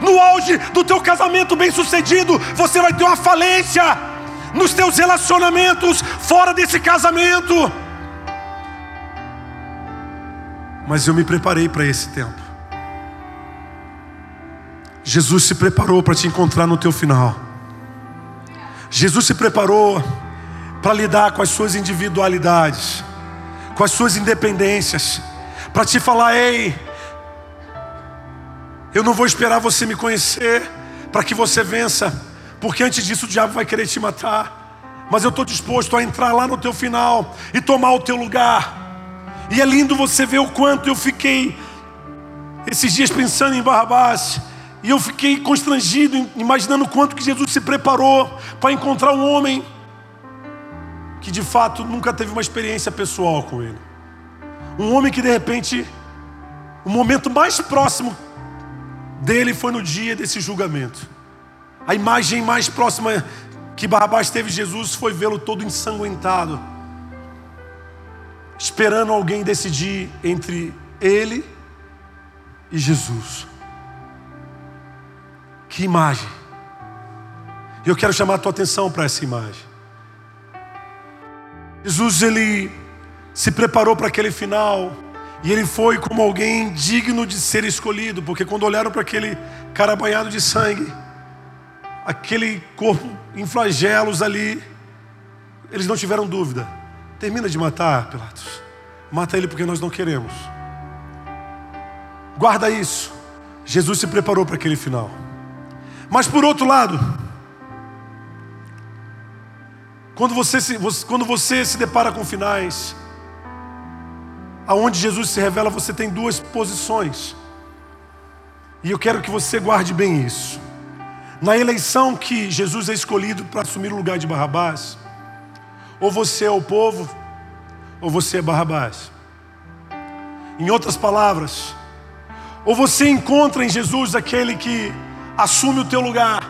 No auge do teu casamento bem-sucedido, você vai ter uma falência. Nos teus relacionamentos fora desse casamento, mas eu me preparei para esse tempo. Jesus se preparou para te encontrar no teu final. Jesus se preparou para lidar com as suas individualidades, com as suas independências, para te falar: ei, eu não vou esperar você me conhecer para que você vença, porque antes disso o diabo vai querer te matar. Mas eu estou disposto a entrar lá no teu final e tomar o teu lugar. E é lindo você ver o quanto eu fiquei esses dias pensando em Barrabás. E eu fiquei constrangido, imaginando o quanto que Jesus se preparou para encontrar um homem que de fato nunca teve uma experiência pessoal com ele. Um homem que de repente, o momento mais próximo dele foi no dia desse julgamento. A imagem mais próxima que Barrabás teve de Jesus foi vê-lo todo ensanguentado esperando alguém decidir entre ele e Jesus. Que imagem! E eu quero chamar a tua atenção para essa imagem. Jesus ele se preparou para aquele final e ele foi como alguém digno de ser escolhido, porque quando olharam para aquele cara banhado de sangue, aquele corpo em flagelos ali, eles não tiveram dúvida Termina de matar, Pilatos. Mata ele porque nós não queremos. Guarda isso. Jesus se preparou para aquele final. Mas por outro lado, quando você se, quando você se depara com finais, aonde Jesus se revela, você tem duas posições. E eu quero que você guarde bem isso. Na eleição que Jesus é escolhido para assumir o lugar de Barrabás, ou você é o povo, ou você é Barrabás. Em outras palavras, ou você encontra em Jesus aquele que assume o teu lugar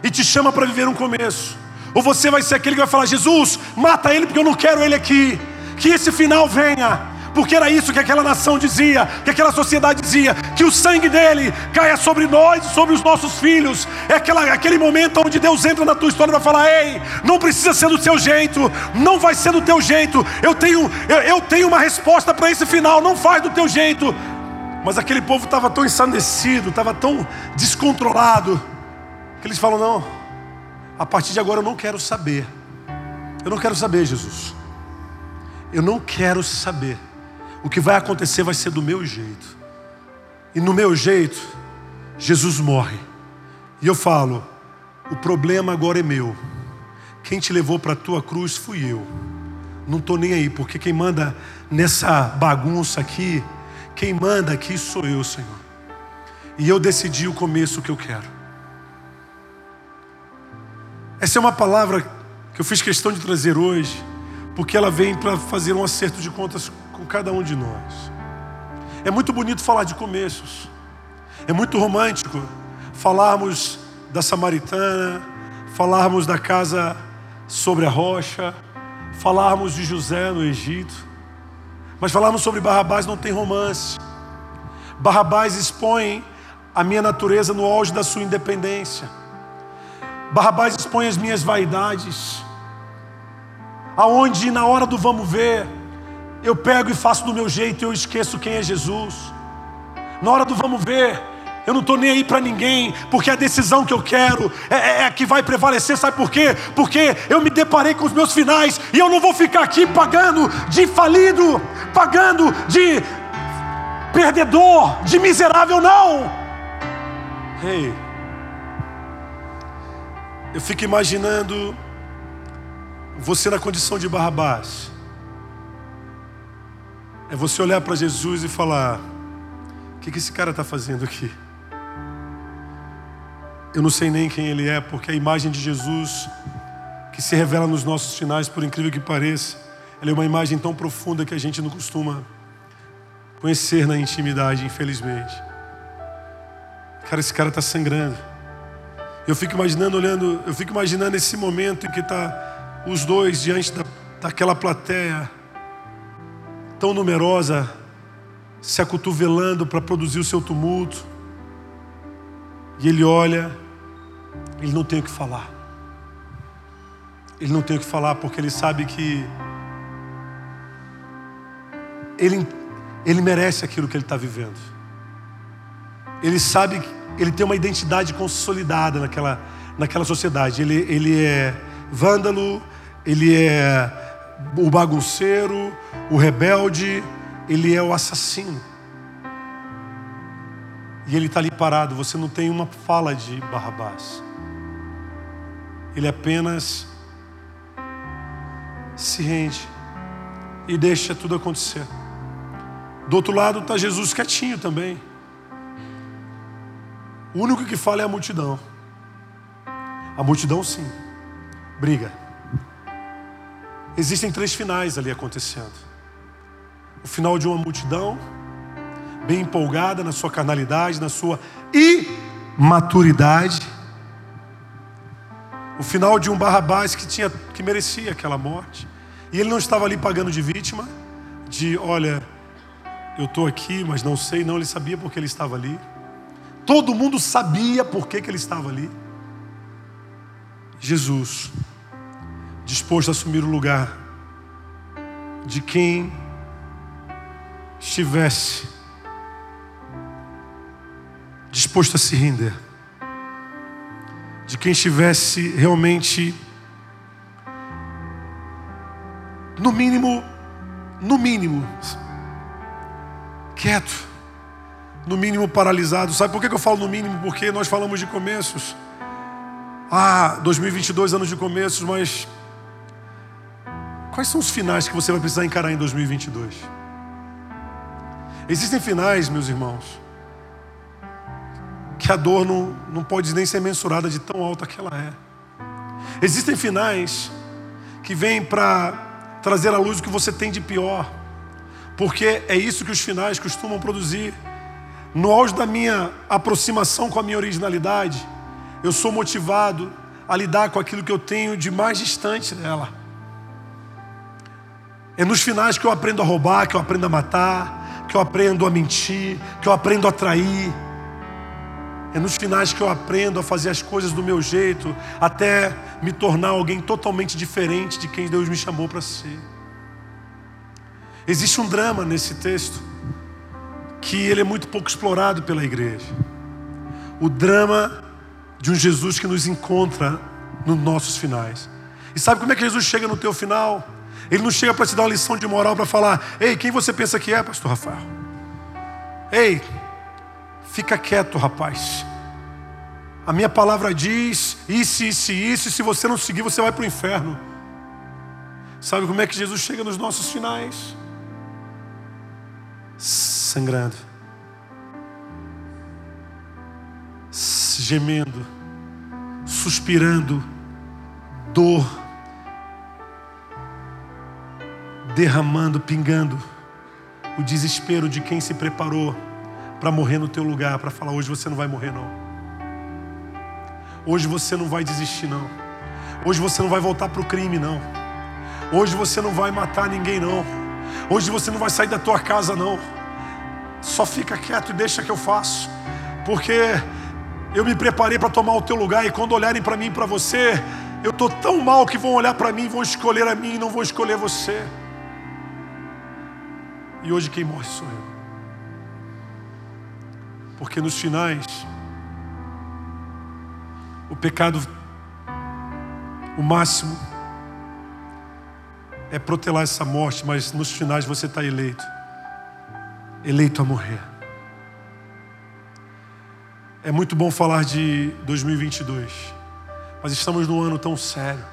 e te chama para viver um começo, ou você vai ser aquele que vai falar: Jesus, mata ele porque eu não quero ele aqui, que esse final venha porque era isso que aquela nação dizia, que aquela sociedade dizia, que o sangue dele caia sobre nós e sobre os nossos filhos. É aquela, aquele momento onde Deus entra na tua história e vai falar: Ei, não precisa ser do seu jeito, não vai ser do teu jeito. Eu tenho, eu, eu tenho uma resposta para esse final, não faz do teu jeito. Mas aquele povo estava tão ensandecido, estava tão descontrolado, que eles falam: Não, a partir de agora eu não quero saber. Eu não quero saber, Jesus. Eu não quero saber o que vai acontecer vai ser do meu jeito. E no meu jeito, Jesus morre. E eu falo: o problema agora é meu. Quem te levou para a tua cruz fui eu. Não estou nem aí, porque quem manda nessa bagunça aqui, quem manda aqui sou eu, Senhor. E eu decidi o começo que eu quero. Essa é uma palavra que eu fiz questão de trazer hoje, porque ela vem para fazer um acerto de contas com cada um de nós. É muito bonito falar de começos. É muito romântico falarmos da samaritana, falarmos da casa sobre a rocha, falarmos de José no Egito, mas falarmos sobre Barrabás não tem romance. Barrabás expõe a minha natureza no auge da sua independência. Barrabás expõe as minhas vaidades. Aonde na hora do vamos ver, eu pego e faço do meu jeito eu esqueço quem é Jesus. Na hora do vamos ver, eu não estou nem aí para ninguém, porque a decisão que eu quero é, é, é, a que vai prevalecer, sabe por quê? Porque eu me deparei com os meus finais e eu não vou ficar aqui pagando de falido, pagando de perdedor, de miserável, não. Ei, hey, eu fico imaginando você na condição de Barrabás. É você olhar para Jesus e falar: o que, que esse cara está fazendo aqui? Eu não sei nem quem ele é, porque a imagem de Jesus que se revela nos nossos finais, por incrível que pareça, ela é uma imagem tão profunda que a gente não costuma conhecer na intimidade, infelizmente. Cara, esse cara está sangrando. Eu fico imaginando, olhando, eu fico imaginando esse momento em que está os dois diante da, daquela plateia tão numerosa, se acotovelando para produzir o seu tumulto. E ele olha, ele não tem o que falar. Ele não tem o que falar porque ele sabe que ele, ele merece aquilo que ele está vivendo. Ele sabe ele tem uma identidade consolidada naquela, naquela sociedade. Ele, ele é vândalo, ele é o bagunceiro, o rebelde, ele é o assassino. E ele está ali parado, você não tem uma fala de Barrabás. Ele apenas se rende e deixa tudo acontecer. Do outro lado está Jesus quietinho também. O único que fala é a multidão. A multidão, sim, briga. Existem três finais ali acontecendo: o final de uma multidão, bem empolgada na sua carnalidade, na sua imaturidade. O final de um Barrabás que, tinha, que merecia aquela morte. E ele não estava ali pagando de vítima, de olha, eu estou aqui, mas não sei, não, ele sabia porque ele estava ali. Todo mundo sabia por que, que ele estava ali. Jesus, disposto a assumir o lugar de quem estivesse disposto a se render, de quem estivesse realmente, no mínimo, no mínimo, quieto no mínimo paralisado. Sabe por que eu falo no mínimo? Porque nós falamos de começos. Ah, 2022 anos de começos, mas quais são os finais que você vai precisar encarar em 2022? Existem finais, meus irmãos, que a dor não, não pode nem ser mensurada de tão alta que ela é. Existem finais que vêm para trazer à luz o que você tem de pior, porque é isso que os finais costumam produzir. No auge da minha aproximação com a minha originalidade, eu sou motivado a lidar com aquilo que eu tenho de mais distante dela. É nos finais que eu aprendo a roubar, que eu aprendo a matar, que eu aprendo a mentir, que eu aprendo a trair. É nos finais que eu aprendo a fazer as coisas do meu jeito, até me tornar alguém totalmente diferente de quem Deus me chamou para ser. Existe um drama nesse texto que ele é muito pouco explorado pela igreja. O drama de um Jesus que nos encontra nos nossos finais. E sabe como é que Jesus chega no teu final? Ele não chega para te dar uma lição de moral para falar: "Ei, quem você pensa que é, pastor Rafael?" Ei, fica quieto, rapaz. A minha palavra diz isso, isso, isso, e se você não seguir, você vai para o inferno. Sabe como é que Jesus chega nos nossos finais? sangrando, gemendo, suspirando, dor, derramando, pingando o desespero de quem se preparou para morrer no teu lugar, para falar hoje você não vai morrer não. Hoje você não vai desistir não. Hoje você não vai voltar para o crime, não. Hoje você não vai matar ninguém, não. Hoje você não vai sair da tua casa, não. Só fica quieto e deixa que eu faço. Porque eu me preparei para tomar o teu lugar e quando olharem para mim e para você, eu estou tão mal que vão olhar para mim vão escolher a mim e não vão escolher você. E hoje quem morre sou eu. Porque nos finais, o pecado, o máximo, é protelar essa morte, mas nos finais você está eleito eleito a morrer. É muito bom falar de 2022, mas estamos num ano tão sério,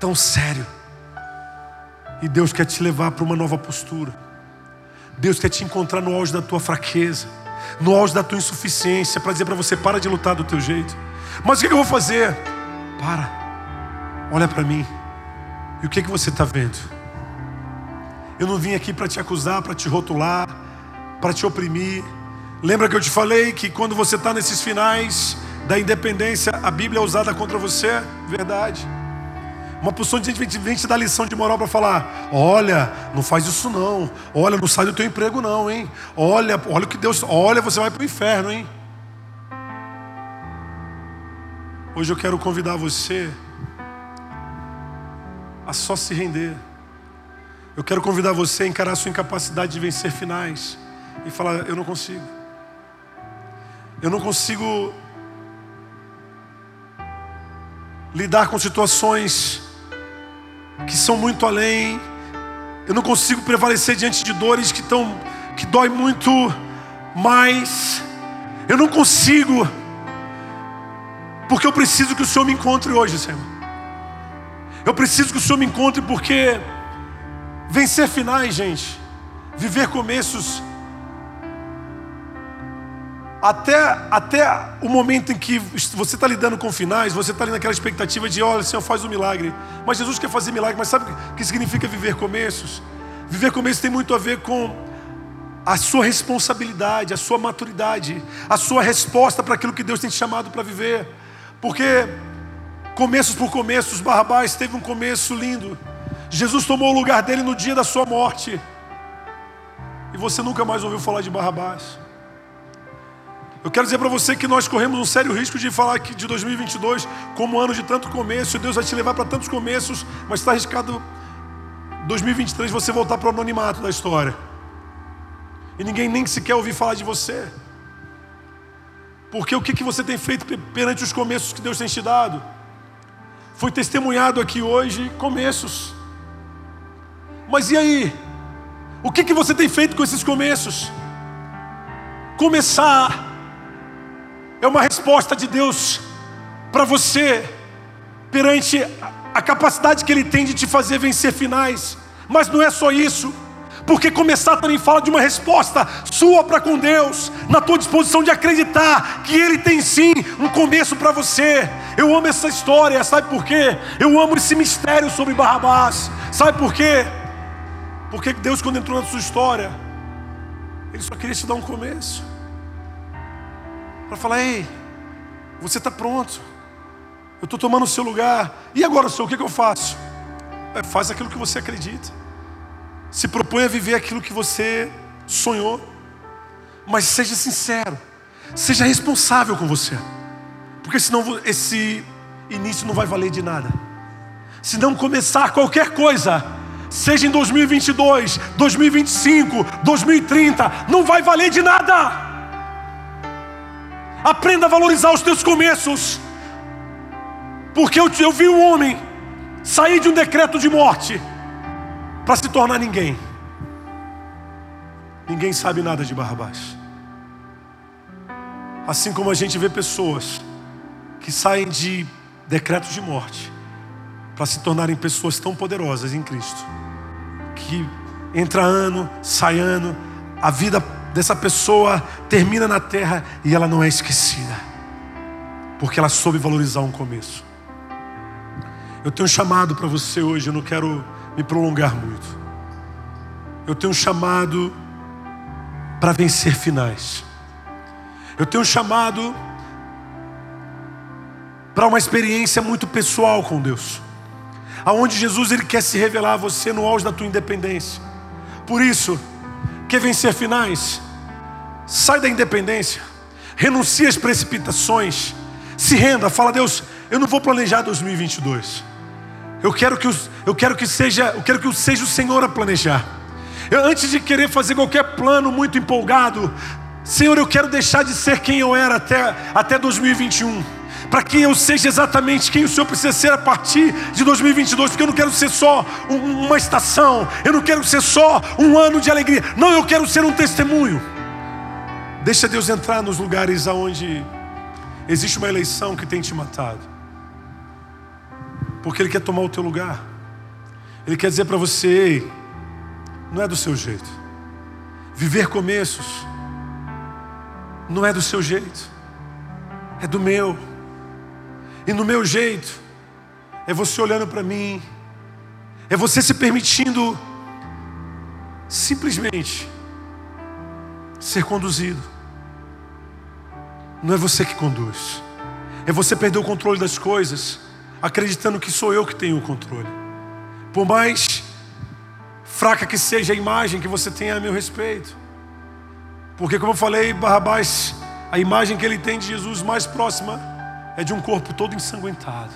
tão sério, e Deus quer te levar para uma nova postura. Deus quer te encontrar no auge da tua fraqueza, no auge da tua insuficiência, para dizer para você: para de lutar do teu jeito. Mas o que eu vou fazer? Para, olha para mim, e o que, que você está vendo? Eu não vim aqui para te acusar, para te rotular, para te oprimir. Lembra que eu te falei que quando você está nesses finais da independência, a Bíblia é usada contra você? Verdade. Uma pessoa de gente vem te dar lição de moral para falar: olha, não faz isso não. Olha, não sai do teu emprego não, hein? Olha, olha o que Deus. Olha, você vai para o inferno, hein? Hoje eu quero convidar você a só se render. Eu quero convidar você a encarar a sua incapacidade de vencer finais e falar: Eu não consigo. Eu não consigo lidar com situações que são muito além. Eu não consigo prevalecer diante de dores que estão que dói muito mais. Eu não consigo porque eu preciso que o Senhor me encontre hoje, Senhor. Eu preciso que o Senhor me encontre porque Vencer finais, gente. Viver começos. Até, até o momento em que você está lidando com finais, você está ali naquela expectativa de, olha, Senhor faz um milagre. Mas Jesus quer fazer milagre, mas sabe o que significa viver começos? Viver começos tem muito a ver com a sua responsabilidade, a sua maturidade, a sua resposta para aquilo que Deus tem te chamado para viver. Porque começos por começos, Barrabás teve um começo lindo. Jesus tomou o lugar dele no dia da sua morte. E você nunca mais ouviu falar de Barrabás. Eu quero dizer para você que nós corremos um sério risco de falar que de 2022 como ano de tanto começo, Deus vai te levar para tantos começos, mas está arriscado 2023 você voltar para o anonimato da história. E ninguém nem sequer ouvir falar de você. Porque o que, que você tem feito perante os começos que Deus tem te dado? Foi testemunhado aqui hoje começos. Mas e aí? O que, que você tem feito com esses começos? Começar é uma resposta de Deus para você perante a capacidade que Ele tem de te fazer vencer finais. Mas não é só isso. Porque começar também fala de uma resposta sua para com Deus, na tua disposição de acreditar que Ele tem sim um começo para você. Eu amo essa história, sabe por quê? Eu amo esse mistério sobre Barrabás, sabe por quê? Porque Deus, quando entrou na sua história, Ele só queria te dar um começo. Para falar, ei, você está pronto. Eu estou tomando o seu lugar. E agora, Senhor, o que, que eu faço? É, faz aquilo que você acredita. Se propõe a viver aquilo que você sonhou. Mas seja sincero. Seja responsável com você. Porque senão esse início não vai valer de nada. Se não começar qualquer coisa, seja em 2022, 2025, 2030, não vai valer de nada. Aprenda a valorizar os teus começos, porque eu, eu vi um homem sair de um decreto de morte para se tornar ninguém. Ninguém sabe nada de Barrabás. Assim como a gente vê pessoas que saem de decretos de morte para se tornarem pessoas tão poderosas em Cristo que entra ano, sai ano, a vida dessa pessoa termina na terra e ela não é esquecida, porque ela soube valorizar um começo. Eu tenho um chamado para você hoje, eu não quero me prolongar muito. Eu tenho um chamado para vencer finais. Eu tenho um chamado para uma experiência muito pessoal com Deus. Aonde Jesus ele quer se revelar a você no auge da tua independência. Por isso, quer vencer finais? Sai da independência. Renuncie às precipitações. Se renda, fala Deus, eu não vou planejar 2022. Eu quero que, eu quero que seja, eu quero que seja o Senhor a planejar. Eu, antes de querer fazer qualquer plano muito empolgado, Senhor, eu quero deixar de ser quem eu era até, até 2021 para que eu seja exatamente quem o Senhor precisa ser a partir de 2022, porque eu não quero ser só um, uma estação, eu não quero ser só um ano de alegria, não, eu quero ser um testemunho. Deixa Deus entrar nos lugares aonde existe uma eleição que tem te matado, porque Ele quer tomar o teu lugar, Ele quer dizer para você: não é do seu jeito, viver começos não é do seu jeito, é do meu. E no meu jeito, é você olhando para mim, é você se permitindo simplesmente ser conduzido. Não é você que conduz, é você perder o controle das coisas, acreditando que sou eu que tenho o controle. Por mais fraca que seja a imagem que você tem a meu respeito, porque, como eu falei, Barrabás, a imagem que ele tem de Jesus mais próxima é de um corpo todo ensanguentado.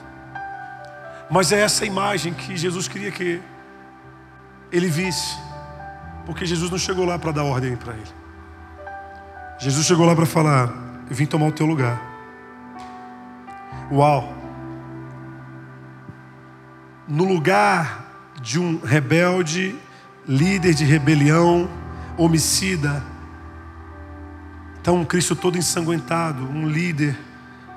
Mas é essa imagem que Jesus queria que ele visse, porque Jesus não chegou lá para dar ordem para ele. Jesus chegou lá para falar: Eu vim tomar o teu lugar. Uau! No lugar de um rebelde, líder de rebelião, homicida, então, um Cristo todo ensanguentado, um líder,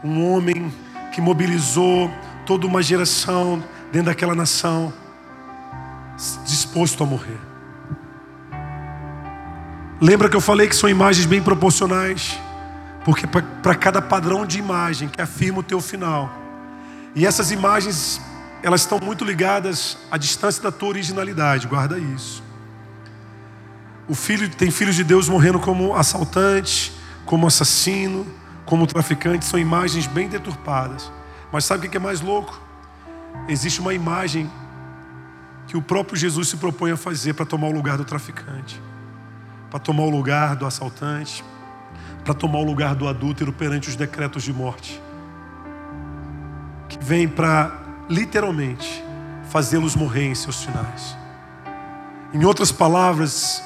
um homem que mobilizou toda uma geração dentro daquela nação, disposto a morrer. Lembra que eu falei que são imagens bem proporcionais? Porque para cada padrão de imagem que afirma o teu final. E essas imagens, elas estão muito ligadas à distância da tua originalidade, guarda isso. O filho tem filhos de Deus morrendo como assaltante, como assassino, como traficante, são imagens bem deturpadas. Mas sabe o que é mais louco? Existe uma imagem que o próprio Jesus se propõe a fazer para tomar o lugar do traficante, para tomar o lugar do assaltante, para tomar o lugar do adúltero perante os decretos de morte, que vem para literalmente fazê-los morrer em seus finais. Em outras palavras,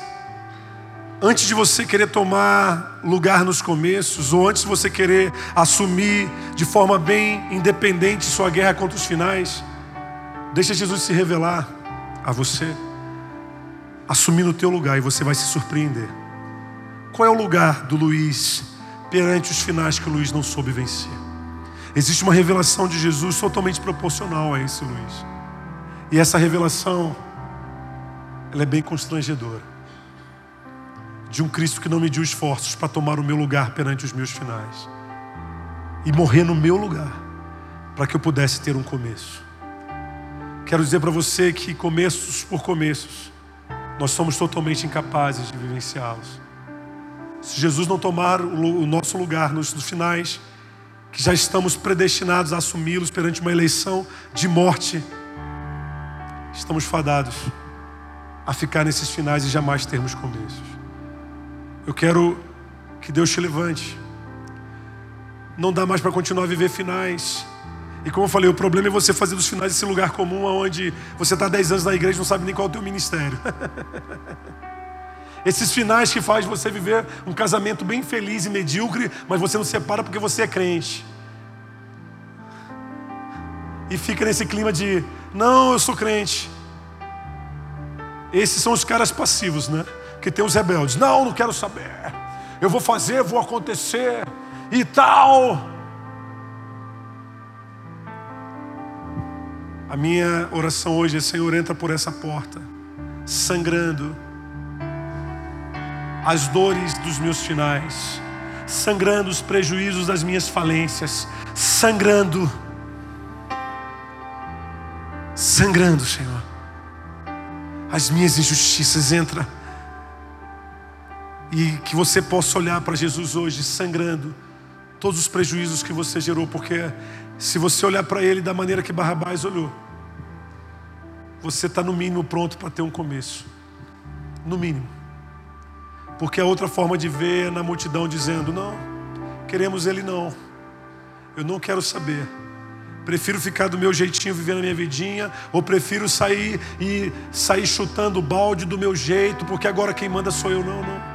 antes de você querer tomar lugar nos começos, ou antes de você querer assumir de forma bem independente sua guerra contra os finais, deixa Jesus se revelar a você, assumir no teu lugar e você vai se surpreender. Qual é o lugar do Luiz perante os finais que o Luiz não soube vencer? Existe uma revelação de Jesus totalmente proporcional a esse Luiz. E essa revelação, ela é bem constrangedora de um Cristo que não mediu esforços para tomar o meu lugar perante os meus finais e morrer no meu lugar para que eu pudesse ter um começo. Quero dizer para você que começos por começos nós somos totalmente incapazes de vivenciá-los. Se Jesus não tomar o nosso lugar nos finais, que já estamos predestinados a assumi-los perante uma eleição de morte, estamos fadados a ficar nesses finais e jamais termos começos. Eu quero que Deus te levante. Não dá mais para continuar a viver finais. E como eu falei, o problema é você fazer dos finais esse lugar comum onde você está 10 anos na igreja e não sabe nem qual é o teu ministério. Esses finais que faz você viver um casamento bem feliz e medíocre, mas você não separa porque você é crente. E fica nesse clima de, não, eu sou crente. Esses são os caras passivos, né? Que tem os rebeldes. Não, não quero saber. Eu vou fazer, vou acontecer e tal. A minha oração hoje é: Senhor, entra por essa porta, sangrando as dores dos meus finais, sangrando os prejuízos das minhas falências, sangrando, sangrando, Senhor, as minhas injustiças. Entra e que você possa olhar para Jesus hoje sangrando todos os prejuízos que você gerou, porque Se você olhar para ele da maneira que Barrabás olhou, você está no mínimo pronto para ter um começo. No mínimo. Porque a outra forma de ver é na multidão dizendo: não, queremos ele não. Eu não quero saber. Prefiro ficar do meu jeitinho vivendo a minha vidinha, ou prefiro sair e sair chutando o balde do meu jeito, porque agora quem manda sou eu, não, não.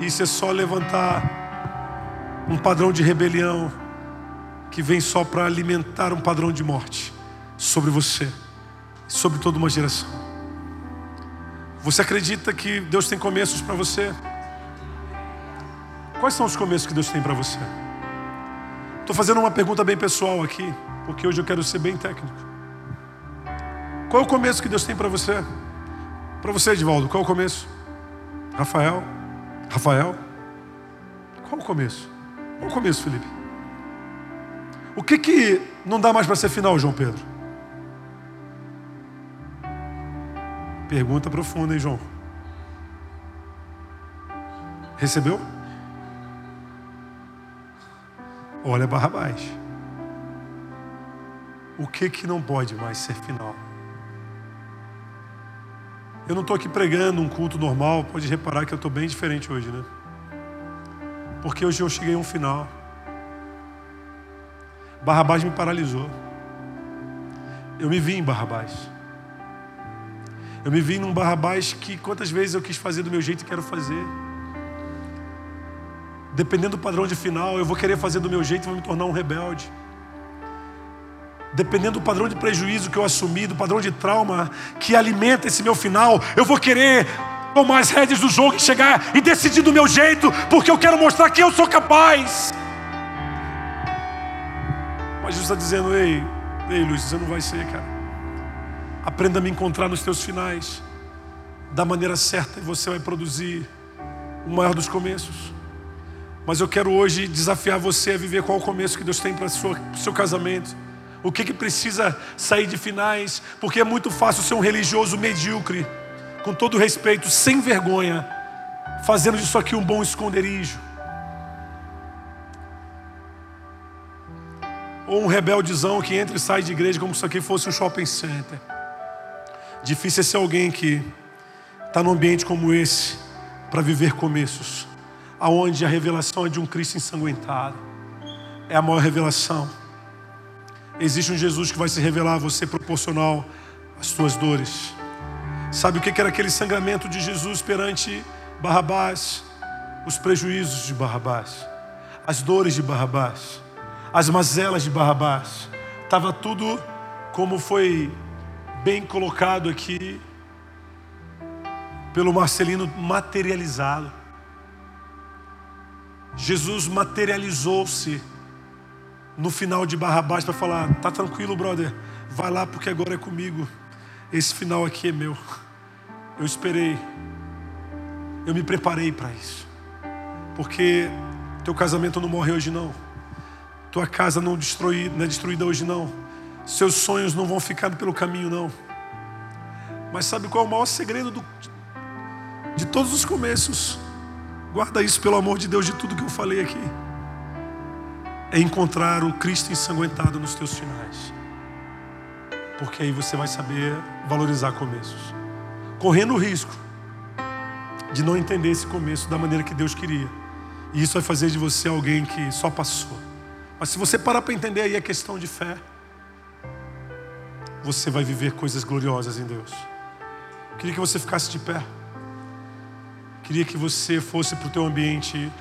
Isso é só levantar um padrão de rebelião que vem só para alimentar um padrão de morte sobre você, sobre toda uma geração. Você acredita que Deus tem começos para você? Quais são os começos que Deus tem para você? Estou fazendo uma pergunta bem pessoal aqui, porque hoje eu quero ser bem técnico. Qual é o começo que Deus tem para você? Para você, Edvaldo, qual é o começo? Rafael? Rafael? Qual o começo? Qual o começo, Felipe? O que que não dá mais para ser final, João Pedro? Pergunta profunda, hein, João? Recebeu? Olha Barrabás. O que que não pode mais ser final? Eu não estou aqui pregando um culto normal, pode reparar que eu estou bem diferente hoje, né? Porque hoje eu cheguei a um final. Barrabás me paralisou. Eu me vi em Barrabás. Eu me vi num Barrabás que quantas vezes eu quis fazer do meu jeito e quero fazer dependendo do padrão de final, eu vou querer fazer do meu jeito e vou me tornar um rebelde. Dependendo do padrão de prejuízo que eu assumi, do padrão de trauma que alimenta esse meu final, eu vou querer tomar as rédeas do jogo e chegar e decidir do meu jeito, porque eu quero mostrar que eu sou capaz. Mas Jesus está dizendo: ei, ei, Luiz, você não vai ser, cara. Aprenda a me encontrar nos teus finais, da maneira certa, e você vai produzir o maior dos começos. Mas eu quero hoje desafiar você a viver qual o começo que Deus tem para o seu casamento. O que, que precisa sair de finais? Porque é muito fácil ser um religioso medíocre, com todo respeito, sem vergonha, fazendo disso aqui um bom esconderijo. Ou um rebeldezão que entra e sai de igreja como se isso aqui fosse um shopping center. Difícil é ser alguém que está num ambiente como esse para viver começos aonde a revelação é de um Cristo ensanguentado. É a maior revelação. Existe um Jesus que vai se revelar a você proporcional às suas dores. Sabe o que era aquele sangramento de Jesus perante Barrabás? Os prejuízos de Barrabás, as dores de Barrabás, as mazelas de Barrabás. Estava tudo como foi bem colocado aqui pelo Marcelino materializado. Jesus materializou-se no final de Barrabás para falar: tá tranquilo, brother, vai lá porque agora é comigo. Esse final aqui é meu. Eu esperei, eu me preparei para isso, porque teu casamento não morre hoje não, tua casa não, não é destruída hoje não, seus sonhos não vão ficar pelo caminho não. Mas sabe qual é o maior segredo do, de todos os começos? Guarda isso pelo amor de Deus de tudo que eu falei aqui. É encontrar o Cristo ensanguentado nos teus finais. Porque aí você vai saber valorizar começos. Correndo o risco de não entender esse começo da maneira que Deus queria. E isso vai fazer de você alguém que só passou. Mas se você parar para entender aí a questão de fé, você vai viver coisas gloriosas em Deus. Eu queria que você ficasse de pé. Queria que você fosse para o teu ambiente.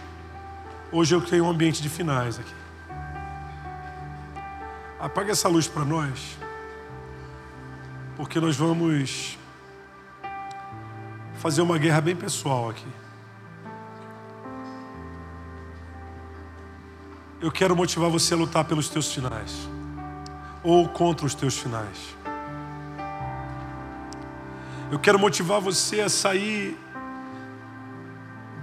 Hoje eu tenho um ambiente de finais aqui. Apaga essa luz para nós, porque nós vamos fazer uma guerra bem pessoal aqui. Eu quero motivar você a lutar pelos teus finais ou contra os teus finais. Eu quero motivar você a sair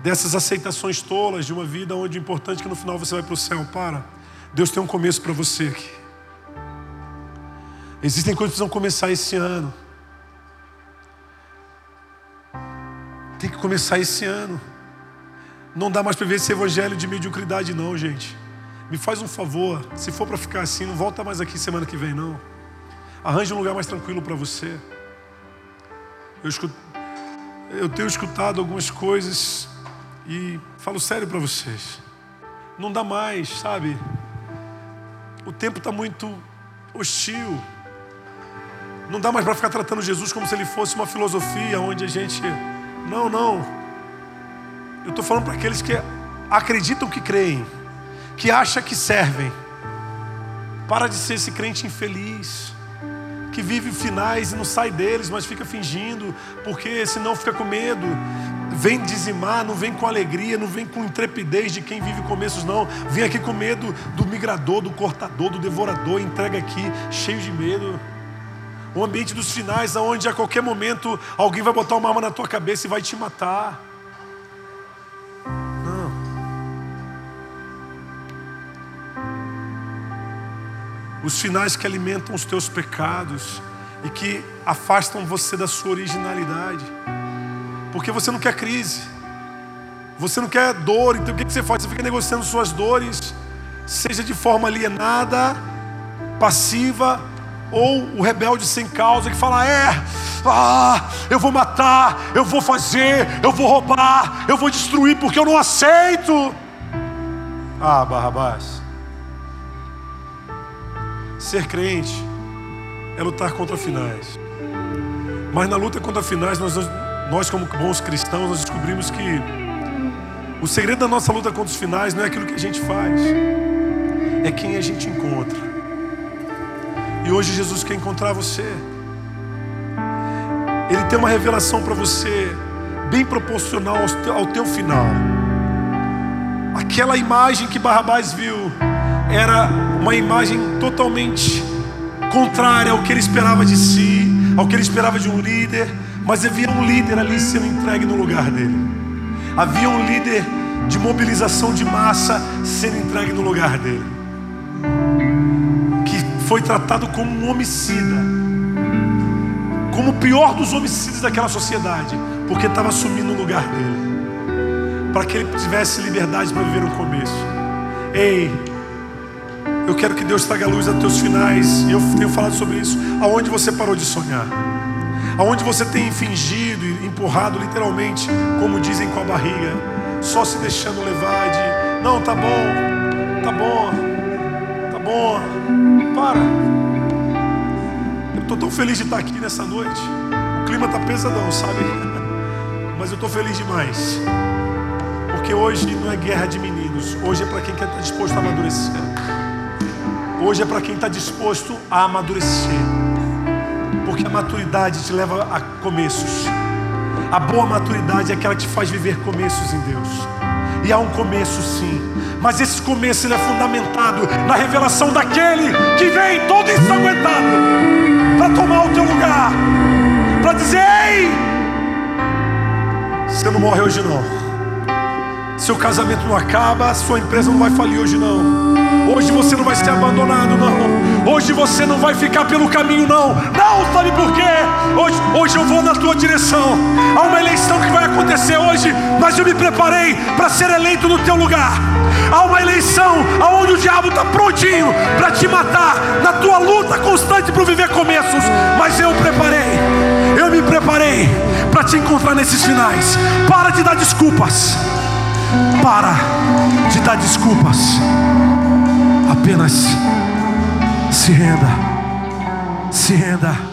dessas aceitações tolas de uma vida onde o importante é que no final você vai para o céu. Para. Deus tem um começo para você aqui. Existem coisas que precisam começar esse ano. Tem que começar esse ano. Não dá mais para ver esse evangelho de mediocridade, não, gente. Me faz um favor, se for para ficar assim, não volta mais aqui semana que vem, não. Arranje um lugar mais tranquilo para você. Eu, escuto, eu tenho escutado algumas coisas e falo sério para vocês. Não dá mais, sabe? O tempo está muito hostil. Não dá mais para ficar tratando Jesus como se ele fosse uma filosofia onde a gente. Não, não. Eu estou falando para aqueles que acreditam que creem, que acham que servem. Para de ser esse crente infeliz, que vive finais e não sai deles, mas fica fingindo, porque senão fica com medo. Vem dizimar, não vem com alegria, não vem com intrepidez de quem vive começos, não. Vem aqui com medo do migrador, do cortador, do devorador, entrega aqui, cheio de medo. O ambiente dos finais, aonde a qualquer momento alguém vai botar uma arma na tua cabeça e vai te matar. Não. Os finais que alimentam os teus pecados e que afastam você da sua originalidade. Porque você não quer crise. Você não quer dor, então o que você faz? Você fica negociando suas dores, seja de forma alienada, passiva, ou o rebelde sem causa que fala: é, ah, eu vou matar, eu vou fazer, eu vou roubar, eu vou destruir porque eu não aceito. Ah, Barrabás. Ser crente é lutar contra finais. Mas na luta contra finais, nós, nós como bons cristãos, nós descobrimos que o segredo da nossa luta contra os finais não é aquilo que a gente faz, é quem a gente encontra. Hoje Jesus quer encontrar você. Ele tem uma revelação para você, bem proporcional ao teu final. Aquela imagem que Barrabás viu era uma imagem totalmente contrária ao que ele esperava de si, ao que ele esperava de um líder, mas havia um líder ali sendo entregue no lugar dele. Havia um líder de mobilização de massa sendo entregue no lugar dele foi tratado como um homicida, como o pior dos homicídios daquela sociedade, porque estava assumindo o lugar dele, para que ele tivesse liberdade para viver um começo. Ei, eu quero que Deus traga luz a teus finais, e eu tenho falado sobre isso. Aonde você parou de sonhar? Aonde você tem fingido e empurrado literalmente, como dizem com a barriga, só se deixando levar de, não, tá bom, tá bom, bom. Para. Eu estou tão feliz de estar aqui nessa noite. O clima está pesadão, sabe? Mas eu estou feliz demais. Porque hoje não é guerra de meninos. Hoje é para quem está disposto a amadurecer. Hoje é para quem está disposto a amadurecer. Porque a maturidade te leva a começos. A boa maturidade é aquela que te faz viver começos em Deus. E há um começo sim mas esse começo ele é fundamentado na revelação daquele que vem todo ensanguentado para tomar o teu lugar, para dizer: Ei, você não morre hoje não. Seu casamento não acaba, sua empresa não vai falir hoje não. Hoje você não vai ser abandonado não. Hoje você não vai ficar pelo caminho não. Não, sabe por quê? Hoje, hoje eu vou na tua direção. Há uma eleição que vai acontecer hoje, mas eu me preparei para ser eleito no teu lugar. Há uma eleição aonde o diabo está prontinho para te matar na tua luta constante para viver começos, mas eu preparei. Eu me preparei para te encontrar nesses finais. Para de dar desculpas. Para de dar desculpas. Apenas se renda. Se renda.